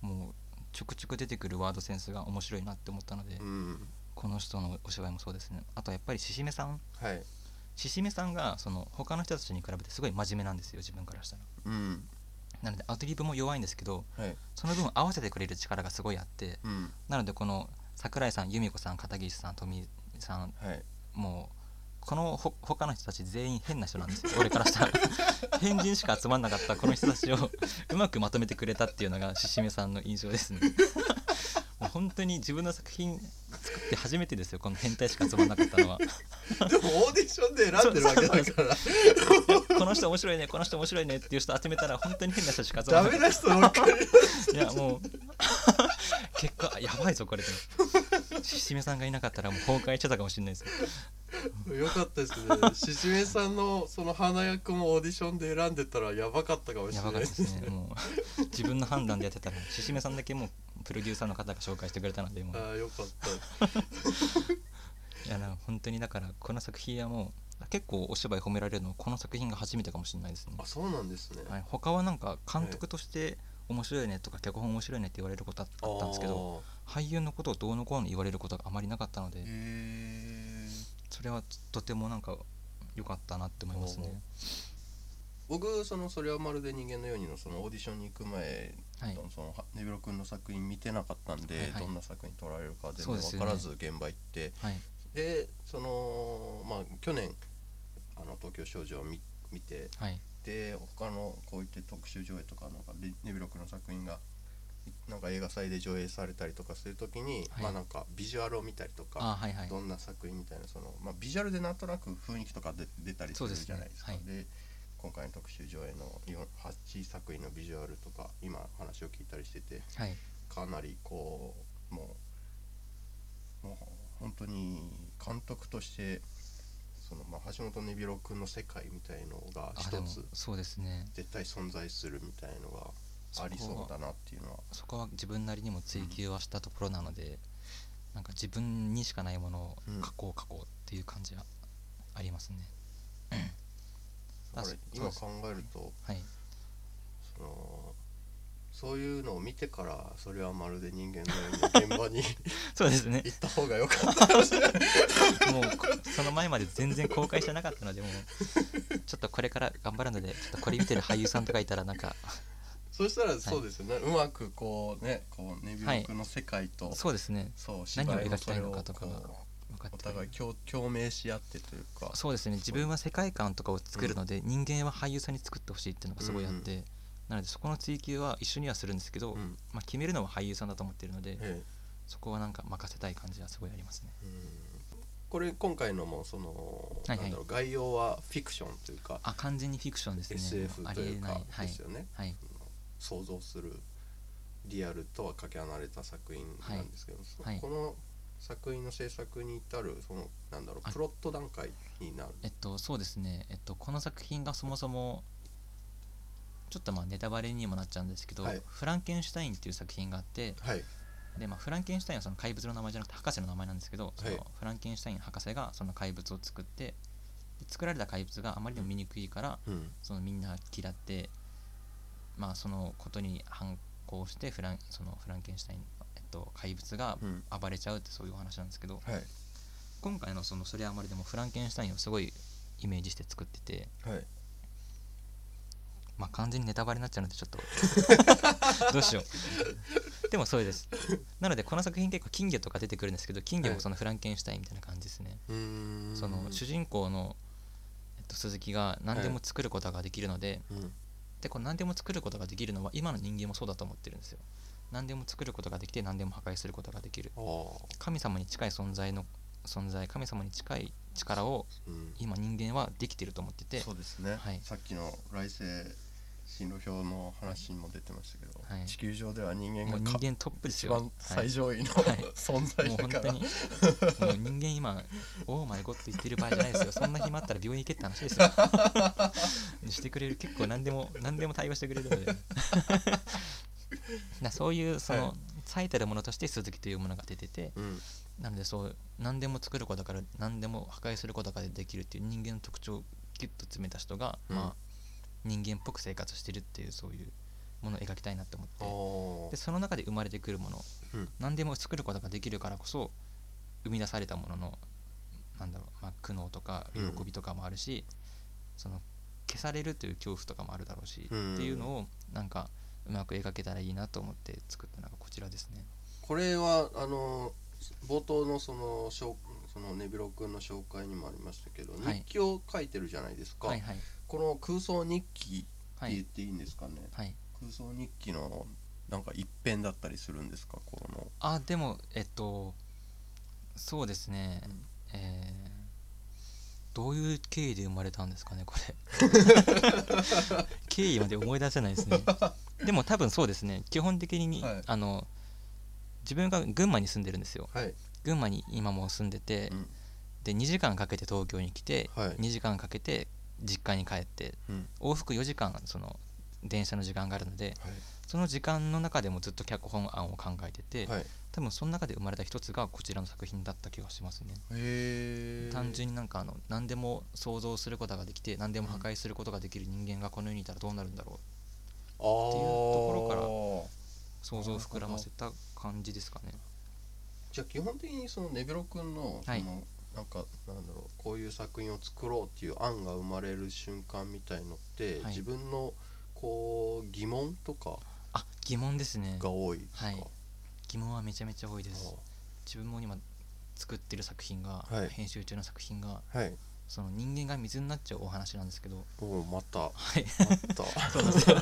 もうちょくちょく出てくるワードセンスが面白いなって思ったので、うん。この人のお芝居もそうですね。あとやっぱりししめさん。はい。ししめさんがその他の人たちに比べてすごい真面目なんですよ自分からしたら。うん。なのでアドリブも弱いんですけどはい。その分合わせてくれる力がすごいあってうん。なのでこの桜井さん由美子さん片桐さん富井さんはい。もうこのほ他の人たち全員変な人なんですよ。俺からしたら。[LAUGHS] 変人しか集まんなかった。この人たちを [LAUGHS] うまくまとめてくれたっていうのがししめさんの印象ですね。もう本当に自分の作品作って初めてですよ。この変態しか集まんなかったのは。でもオーディションで選んでるわけだから。[LAUGHS] この人面白いね。この人面白いね。っていう人集めたら本当に変な人しか集まなかっメな人ばっかりたいやもう。結果やばいぞこれで。ししめさんがいなかったらもう崩壊してたかもしれないですよかったですね。ししめさんのその花役もオーディションで選んでたらやばかったかもしやれないですね。もう自分の判断でやってたらししめさんだけもうプロデューサーの方が紹介してくれたのでもう。ああよかった。[LAUGHS] いやな本当にだからこの作品はもう結構お芝居褒められるのはこの作品が初めてかもしれないですね。あ、そうなんですね、はい、他はなんか監督として面白いねとか脚本面白いねって言われることああったんですけど俳優のことをどうのこうの言われることがあまりなかったのでそれはとてもなんか良かったなって思いますね。僕そのそれはまるで人間のようにのそのオーディションに行く前はい。のそのはねびろくんの作品見てなかったんで、はい。はいどんな作品撮られるか全然分からず現場行ってはいでそのまあ去年あの東京少女を見見てはい。で他のこういった特集上映とかなんかでねびろくんの作品がなんか映画祭で上映されたりとかするときに、はい。まあなんかビジュアルを見たりとか、あはいはいどんな作品みたいなその、まあ、ビジュアルでなんとなく雰囲気とかで出たりするじゃないですか。はい。で今回の特集上映の4 8作品のビジュアルとか今話を聞いたりしててはい。かなりこうもうもう本当に監督としてその、まあ、橋本ねびろくんの世界みたいのが一つそうですね。絶対存在するみたいのがありそうだなっていうのは。そこは自分なりにも追求はしたところなので、なんか自分にしかないものをうん書こう書こうっていう感じはありますね。うです。考えるとはい、そのそういうのを見てからそれはまるで人間のように現場に [LAUGHS] そうですね。行った方がよかったかもしれない。[LAUGHS] もうこその前まで全然公開してなかったのでもうちょっとこれから頑張るのでちょっとこれ見てる俳優さんとかいたらなんかそしたらそうですよね、うまくこうねこうねびろくんの世界と、そうですね。そう何を描きたいのかとかがお分かって。互い共共鳴し合ってというか。そうですね。自分は世界観とかを作るので、人間は俳優さんに作ってほしいっていうのがすごいあって、なのでそこの追求は一緒にはするんですけど、うん。まあ、決めるのは俳優さんだと思ってるので、えそこはなんか任せたい感じはすごいありますね。えうん。これ今回のもその、はいはい。なんだろう概要はフィクションというかあ完全にフィクションですね。SF ありえとい。うかですよね、はい想像するリアルとはかけ離れた作品なんですけど、そはい。この作品の制作に至るそのなんだろうあ。プロット段階になる。えっとそうですね。えっとこの作品がそもそもちょっとまあネタバレにもなっちゃうんですけど、はい。フランケンシュタインっていう作品があってはい。で、まあ、フランケンシュタインはその怪物の名前じゃなくて博士の名前なんですけど、そのはいフランケンシュタイン博士がその怪物を作ってで作られた怪物があまりにも醜いから、うん。そのみんな嫌ってまあそのことに反抗してフランそのフランケンシュタイン、えっと、怪物がうん。暴れちゃうってそういうお話なんですけど、はい。今回のその「それあまり」でもフランケンシュタインをすごいイメージして作っててはい。まあ完全にネタバレになっちゃうのでちょっと [LAUGHS] どうしよう。でもそうです。なのでこの作品結構金魚とか出てくるんですけど金魚もそのフランケンシュタインみたいな感じですね、うーん。その主人公の、えっと、鈴木が何でも作ることができるので、うんでこの何でも作ることができるのは今の人間もそうだと思ってるんですよ。何でも作ることができて何でも破壊することができる。神様に近い存在の存在神様に近い力をうん。今人間はできてると思ってて。そうですね、はい。さっきの来世進路表の話にも出てましたけど、はい。地球上では人間もうがか人間トップです一番最上位の、はい。存在もうだから。本当に。もう人間今オーマイゴッと言ってる場合じゃないですよ。そんな暇あったら病院行けって話ですよ。[LAUGHS] してくれる結構何でも何でも対応してくれるので。[LAUGHS] なそういうその、はい。最たるものとして鈴木というものが出ててうん。なのでそう何でも作ることから何でも破壊することができるっていう人間の特徴をギュッと詰めた人が、うん。まあ人間っぽく生活してるっていうそういうものを描きたいなって思あって。でー。その中で生まれてくるものうん。何でも作ることができるからこそ生み出されたもののなんだろう、まあ、苦悩とかうん。喜びとかもあるし、その消されるという恐怖とかもあるだろうし、うん。っていうのをなんかうまく描けたらいいなと思って作ったのがこちらですね。これはあの冒頭のその紹そのネビロ君の紹介にもありましたけど、はい。日記を書いてるじゃないですか、はいはいこの空想日記はいって言っていいんですかね、はい。空想日記のなんか一編だったりするんですか？この。あでもえっとそうですね、うん。えーどういう経緯で生まれたんですかねこれ。[LAUGHS] 経緯まで思い出せないですね。でも多分そうですね。基本的に、はい。あの自分が群馬に住んでるんですよ。はい、群馬に今も住んでて、うん。で2時間かけて東京に来て、はい。2時間かけて実家に帰ってうん。往復4時間その電車の時間があるのではい。その時間の中でもずっと脚本案を考えてて、はい。多分その中で生まれた一つがこちらの作品だった気がしますね。単純になんかあの何でも想像することができて何でも破壊することができる人間がこの世にいたらどうなるんだろう。っていうところから想像を膨らませた感じですかね。じゃあ基本的にそのネビロ君のその、はいなんかなんだろうこういう作品を作ろうっていう案が生まれる瞬間みたいのって、はい。自分のこう疑問とかあ疑問ですね。が多いはい。疑問はめちゃめちゃ多いです。自分も今作ってる作品が、はい。編集中の作品があはい。その人間が水になっちゃうお話なんですけど。おおまた。まはい。た。[LAUGHS] そうなんですよ。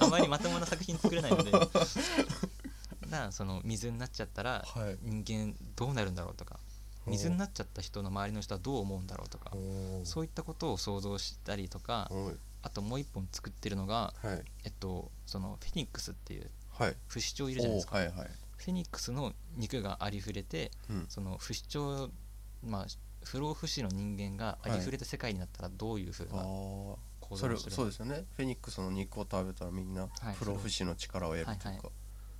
あまりまともな作品作れないので。[LAUGHS] だその水になっちゃったらはい。人間どうなるんだろうとか水になっちゃった人の周りの人はどう思うんだろうとかおそういったことを想像したりとかあともう一本作ってるのがはい。えっとそのフェニックスっていうはい。不死鳥いるじゃないですか。はいはい。フェニックスの肉がありふれてうん。その不死鳥まあ不老不死の人間がありふれた世界になったらどういうふうあなー。それ構造をするそうですよね。フェニックスの肉を食べたらみんなはい。不老不死の力を得るというか、はいはい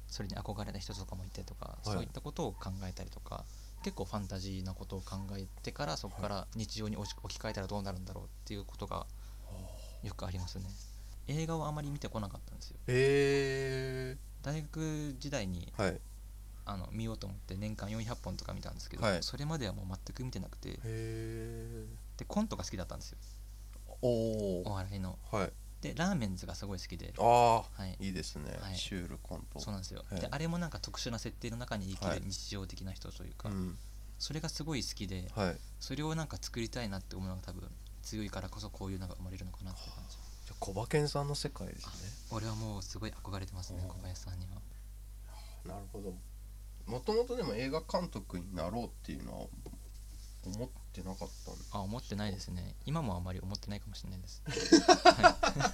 それに憧れた人とかもいてとか、い。そういったことを考えたりとか結構ファンタジーなことを考えてからそこから日常に置き換えたらどうなるんだろうっていうことがよくありますね。映画をあまり見てこなかったんですよ。へ大学時代にえはい。あの見ようと思って年間400本とか見たんですけど、はい。それまではもう全く見てなくて。でコントが好きだったんですよ。おおお笑いの。はいでラーメンズがすごい好きで。ああはい。いいですね、はい。シュールコント。そうなんですよ、はいであれもなんか特殊な設定の中に生きはい。る日常的な人というか、うん。それがすごい好きではい。それをなんか作りたいなって思うのが多分強いからこそこういうのが生まれるのかなって感じ。じゃあ小馬健さんの世界ですね。俺はもうすごい憧れてますね小林さんには。なるほど。もともとでも映画監督になろうっていうのは思ってなかったんですあ思ってないですね。今もあまり思ってないかもしれないです、[LAUGHS] は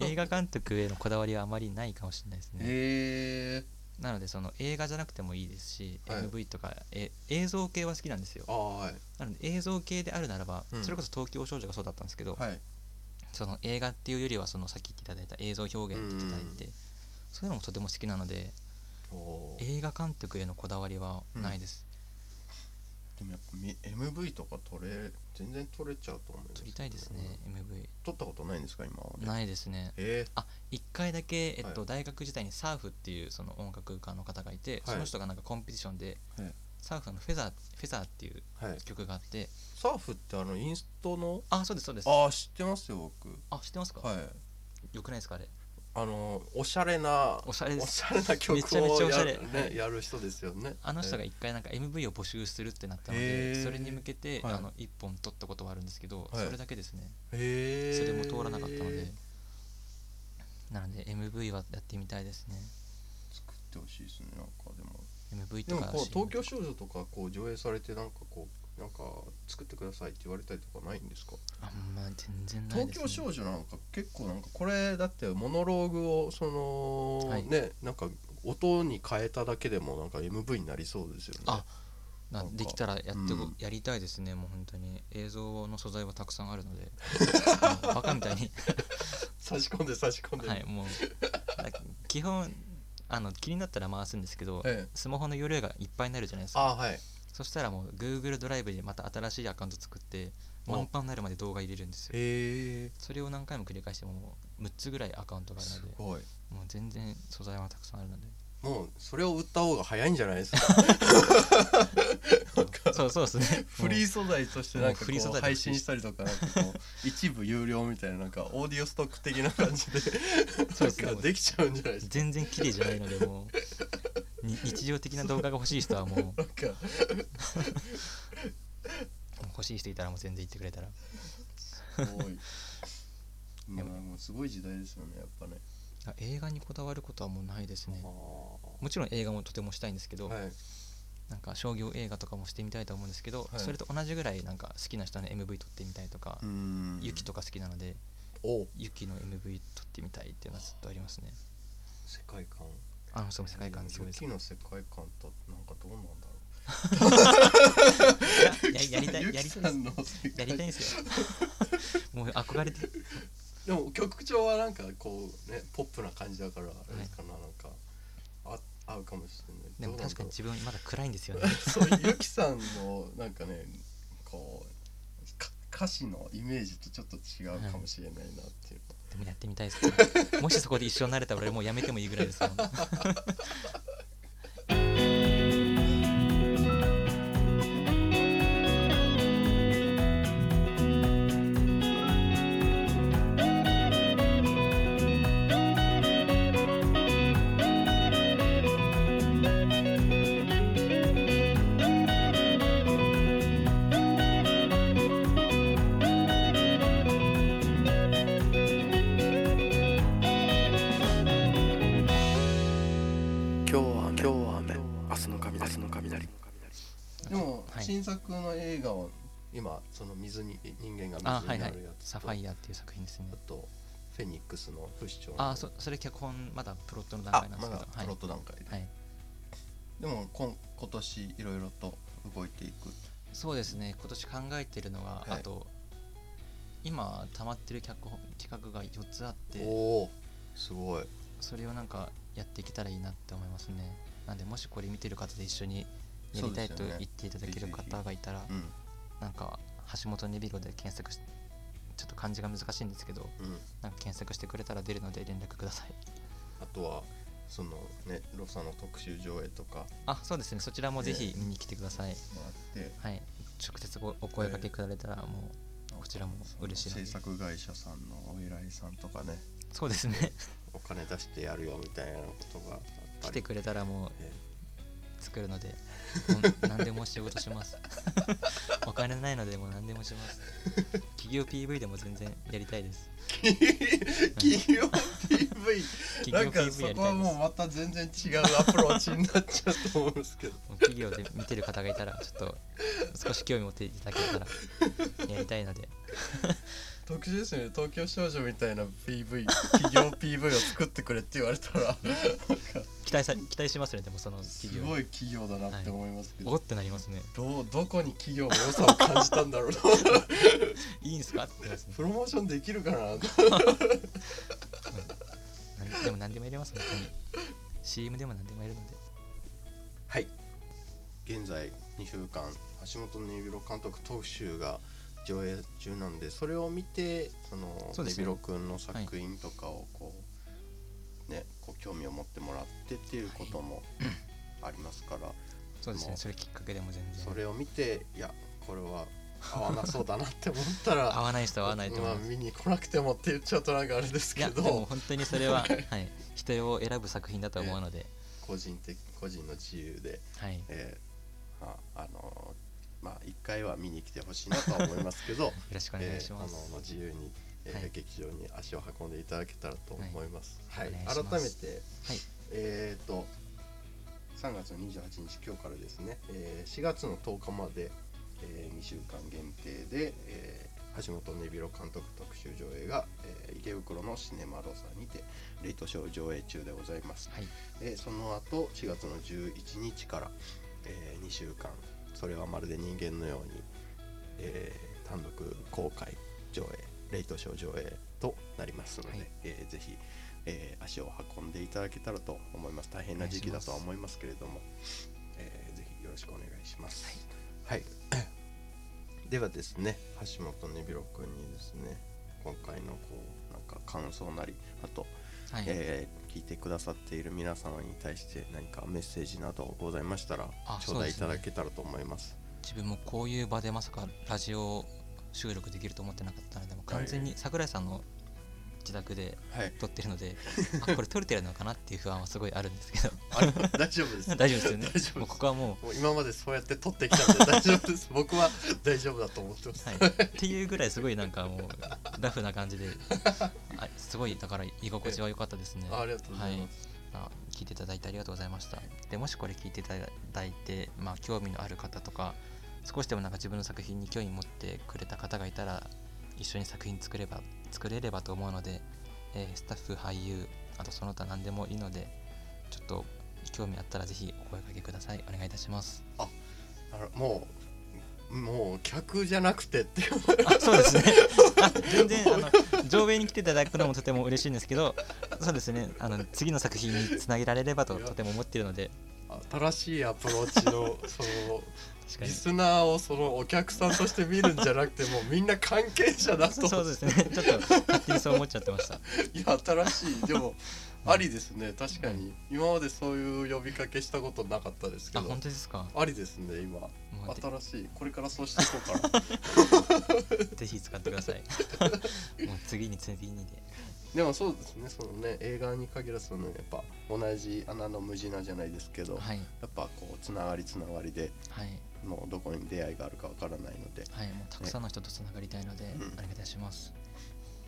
い。映画監督へのこだわりはあまりないかもしれないですね。へえ。なのでその映画じゃなくてもいいですし、はい。MV とかえ映像系は好きなんですよ。はい。なので映像系であるならば、うん。それこそ東京少女がそうだったんですけど、はい。その映画っていうよりはそのさっき言っていただいた映像表現って言っていただいて、そういうのもとても好きなので映画監督へのこだわりはないです、でもやっぱみ MV とか撮れ全然撮れちゃうと思うんです撮りたいですね、撮ったことないんですか今ま MV でないですね。えあ一回だけ、えっとはい。大学時代にサーフっていうその音楽家の方がいて、はい。その人がなんかコンペティションで、はい。サーフのフェザーフェザーっていう曲があって。サーフってあのインストの？あそうですそうです。ああ知ってますよ僕。あ知ってますか、はい。よくないですかあれ？あのおしゃれなおしゃれです。おしゃれな曲をめちゃめちゃおしゃれ。やる,、ね、やる人ですよね。あの人が一回なんか MV を募集するってなったのでそれに向けてはい。あの一本撮ったことはあるんですけどはい。それだけですね。へえそれも通らなかったので。なので MV はやってみたいですね。作ってほしいですねなんかでも。MV でもとかこう東京少女とかこう上映されてなんかこうなんか作ってくださいって言われたりとかないんですか？あんま全然ない東です、ね、京少女なんか結構なんかこれだってモノローグをその、はい。ねなんか音に変えただけでもなんか MV になりそうですよね。あなできたらやってご、うん。やりたいですね。もう本当に。映像の素材はたくさんあるので。[LAUGHS] うんバカみたいに。差し込んで差し込んで、はいもう基本あの気になったら回すんですけど、ええ。スマホの容量がいっぱいになるじゃないですか。あはいそしたらもう Google ドライブでまた新しいアカウント作ってお。満帆になるまで動画入れるんですよ。へえ。それを何回も繰り返してももう6つぐらいアカウントがあるのですごい。もう全然素材はたくさんあるので。もうそれを売った方が早いんじゃないですか？[LAUGHS] そうそうですね。フリー素材としてなんかこもう配信したりとかなんかこう一部有料みたいななんかオーディオストック的な感じでそうでできちゃうんじゃないですか？全然綺麗じゃないのでもう。に日常的な動画が欲しい人はもう [LAUGHS] 欲しい人いたらもう全然言ってくれたら。すごい。[LAUGHS] まあもうすごい時代ですよねやっぱね。あ映画にこだわることはもうないですね。あもちろん映画もとてもしたいんですけど、ーはい。なんか商業映画とかもしてみたいと思うんですけど、はい。それと同じぐらいなんか好きな人の MV 撮ってみたいとか、うーん。ユキとか好きなのでおユキの MV 撮ってみたいっていうのはずっとありますね。世界観あのそう世界観すごいです。ユキの世界観となんかどうなんだろう。[LAUGHS] ややりたいやりたいやりたいんですよ。もう憧れてる。でも曲調はなんかこうねポップな感じだからあれかな、なんかあ合うかもしれない。でも確かに自分まだ暗いんですよね。[LAUGHS] そうゆきさんのなんかねこうか歌詞のイメージとちょっと違うかもしれないなっていう、でもやってみたいですねもしそこで一緒になれたら俺もうやめてもいいぐらいですもん。[LAUGHS] 新作の映画を今その水に人間が水になるやつとサファイアっていう作品ですね。あとフェニックスの不死鳥。のあそそれ脚本まだプロットの段あ階なんでますけど。はい。だプロット段階で、はい。でも今今年いろいろと動いていく。そうですね。今年考えてるのは、はい。あと今溜まってる脚本企画が4つあって。おおすごい。それをなんかやっていけたらいいなって思いますね。なんでもしこれ見てる方で一緒にやりたいと言っていただける方がいたら、うんなんか橋本ネビロで検索しちょっと漢字が難しいんですけどうん。なんか検索してくれたら出るので連絡ください。あとはそのねロサの特集上映とか。あそうですね。そちらもぜひ見に来てください、はい。直接ごお声掛けくれたらもうこちらも嬉しい制作会社さんのお偉いさんとかね。そうですね。お金出してやるよみたいなことが来てくれたらもうえ。作るので何でも仕事します。お金ないのでもう何でもします。企業 PV でも全然やりたいです。企業 PV なんかそこはもうまた全然違うアプローチになっちゃうと思うんですけど。[LAUGHS] 企業で見てる方がいたらちょっと少し興味持っていただけたらやりたいので特殊ですね。東京少女みたいな PV 企業 PV を作ってくれって言われたら。[LAUGHS] 期待さ期待しますね。でもそのす企業。ごい企業だなって思いますけど、おってなりますね。どうどこに企業の良さを感じたんだろう。な [LAUGHS] いいんですか？ってね。プロモーションできるかな。なんでも何でもやります本当に。CM でも何でもやるので。はい。現在2週間橋本ネビロ監督特集が上映中なんでそれを見てそのネそね。ビロ君の作品とかをこう、ねこう興味を持ってもらってっていうこともありますから、そうですね。それきっかけでも全然。それを見ていやこれは合わなそうだなって思ったら [LAUGHS] 合わない人は合わないと思いまあ、見に来なくてもって言っちゃうとなんかあれですいやでけども本当にそれは、[LAUGHS] はい、人を選ぶ作品だと思うので、個人的個人の自由で、はい、よえーまああのまあ一回は見に来てほしいなとは思いますけど [LAUGHS] ろしくお願いします、えーあの自由に、えーはい。劇場に足を運んでいただけたらと思います。は、はい。改めて、はい。えっ、と3月の28日今日からですね、えー4月の10日まで、え2週間限定で、えー橋本根弘監督特集上映が、えー池袋のシネマロサにてレイトショー上映中でございます。はい。でその後4月の11日から、え2週間それはまるで人間のように、えー単独公開上映レイトショー上映となりますので、はい。えーぜひ、えー足を運んでいただけたらと思います。大変な時期だとは思いますけれども、えーぜひよろしくお願いします。はい、[CLEARS THROAT] ではですね橋本根弘君にですね今回のこうなんか感想なりあとはい、えー聞いてくださっている皆様に対して何かメッセージなどございましたらあ頂戴いただけたらと思います。自分もこういう場でまさかラジオ収録できると思ってなかったので完全に桜井さんの自宅ではい、撮ってるので、あこれ撮れてるのかなっていう不安はすごいあるんですけど。大丈夫です。[LAUGHS] 大丈夫ですよね。大丈夫です。もうここはももう今までそうやって撮ってきたんで大丈夫です。僕は大丈夫だと思ってます。う、はい、っていうぐらいすごいなんかもうラフな感じで。[LAUGHS] あすごいだから居心地は良かったですね。あありがとうございます。あ聞いていただいてありがとうございました。でもしこれ聞いていただいて、まあ、興味のある方とか少しでもなんか自分の作品に興味持ってくれた方がいたら一緒に作品作れば作れればと思うので、えースタッフ俳優あとその他何でもいいのでちょっと興味あったらぜひお声掛けください。お願いいたします。あのもうもう客じゃなくてって。あそうですね。あ [LAUGHS] 全然あの上映に来ていただくのもとても嬉しいんですけどそうですね。あの次の作品につなげられればととても思っているので新しいアプローチの [LAUGHS] そのリスナーをそのお客さんとして見るんじゃなくてもうみんな関係者だと。そうですね。ちょっと勝手にそう思っちゃってました。[LAUGHS] いや新しいでも [LAUGHS] ありですね。確かに。今までそういう呼びかけしたことなかったですけあど本当ですか？ありですね今。新しい。これからそうしていこうかな。ぜひ使ってください。もう次に次にででもそうですね。そのね映画に限らずそのやっぱ同じ穴の無地なじゃないですけど、はい。やっぱこうつながりつながりではい。もうどこに出会いがあるかわからないのではい。もうたくさんの人とつながりたいので、うん。お願いいたします。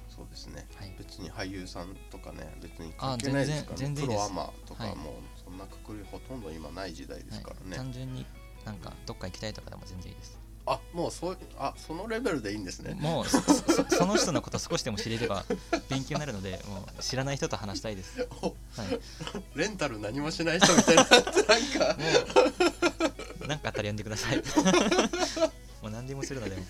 そうですね。はい。別に俳優さんとかね別にあ関係ないですからね。プロアマとかはい。もうそんなくくりほとんど今ない時代ですからはい、ね、単純になんかどっか行きたいとかでも全然いいですあもうそうあそのレベルでいいんですね。もうそそその人のこと少しでも知れれば勉強になるのでもう知らない人と話したいです、おはい、レンタル何もしない人みたいななんか。もう何かあったら呼んでください。[LAUGHS] もう何でもするので、う。ん。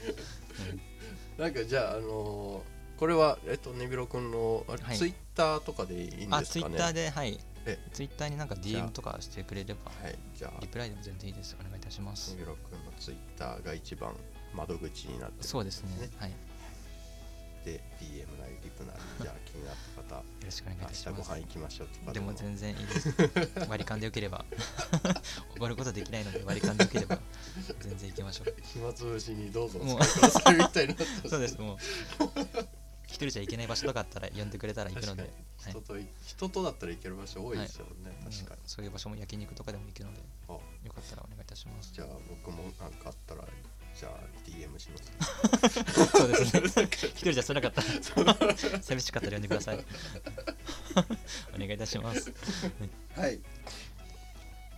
なんかじゃあ、あのーこれは、えっと、ねびろくんのツイッターとかでいいんですかね？あツイッターではい。え。ツイッターになんか DM とかしてくれればはいじゃあ。リプライでも全然いいです。お願いいたします。ねびろくんのツイッターが一番窓口になってるそうですね。ねはい。よで DM なりリプなりじゃあ気になった方 [LAUGHS] ろしくお願いします。日ご飯行きましょうとか。でも全然いいです。割り勘でよければ。[LAUGHS] おごることできないので割り勘でよければ全然行きましょう。暇つぶしにどうぞおもう。そうです。もう。一人じゃ行けない場所とかあったら呼んでくれたら行くので、人とい、人とだったら行ける場所多いですよね、うん確かに。そういう場所も焼肉とかでも行くので。あよかったらお願いいたします。じゃあ僕もなんかあったらじゃあ DM します。そうですね。一人じゃ辛かった。ら寂しかったら呼んでください。お願いいたします。はい。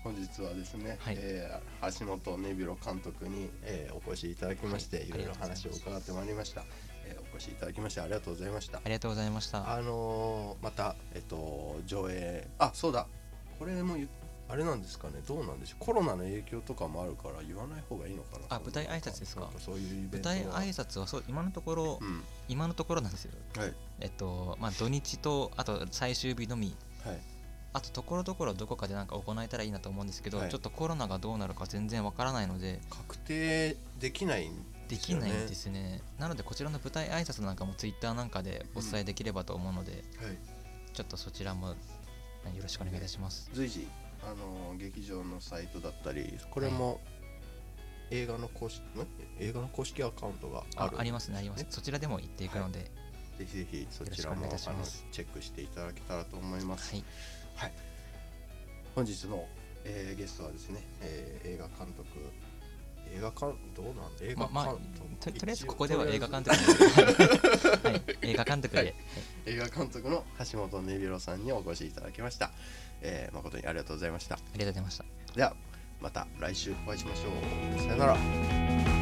本日はですね、はい。えー橋本根弘監督に、えーお越しいただきまして、はい。い、ろいろ話を伺ってまいりました、えーお越しいただきましてありがとうございました。ありがとうございました。あのーまたえっと上映。あそうだ。これも言っあれなんですかねどうなんでしょう。コロナの影響とかもあるから言わない方がいいのかなあ舞台挨拶ですか？そういうイベ舞ントは。台挨拶はそう今のところ、うん。今のところなんですよ。はい。えっとまあ土日とあと最終日のみ。はい。あとところどころどこかでなんか行えたらいいなと思うんですけど、はい。ちょっとコロナがどうなるか全然わからないので。確定できないんできないんですね。なのでこちらの舞台挨拶なんかもツイッターなんかでお伝えできればと思うので、はい。ちょっとそちらもはいよろしくお願いいたします。随時あの劇場のサイトだったりこれも、映画の公式ん映画の公式アカウントがあるあありますねあります。ねそちらでも行っていくので。ぜひぜひそちらもよろしくお願いいたしあのますチェックしていただけたらと思います、はい。はい、本日の、えーゲストはですね、えー映画監督映画監どうなん？映画ま監ま督、ととりあえずここでは映画監督で、はい、映画監督で、はい。はい。映画監督。の橋本根弘さんにお越しいただきました、えー誠にありがとうございました。ありがとうございました。ではまた来週お会いしましょう。さよなら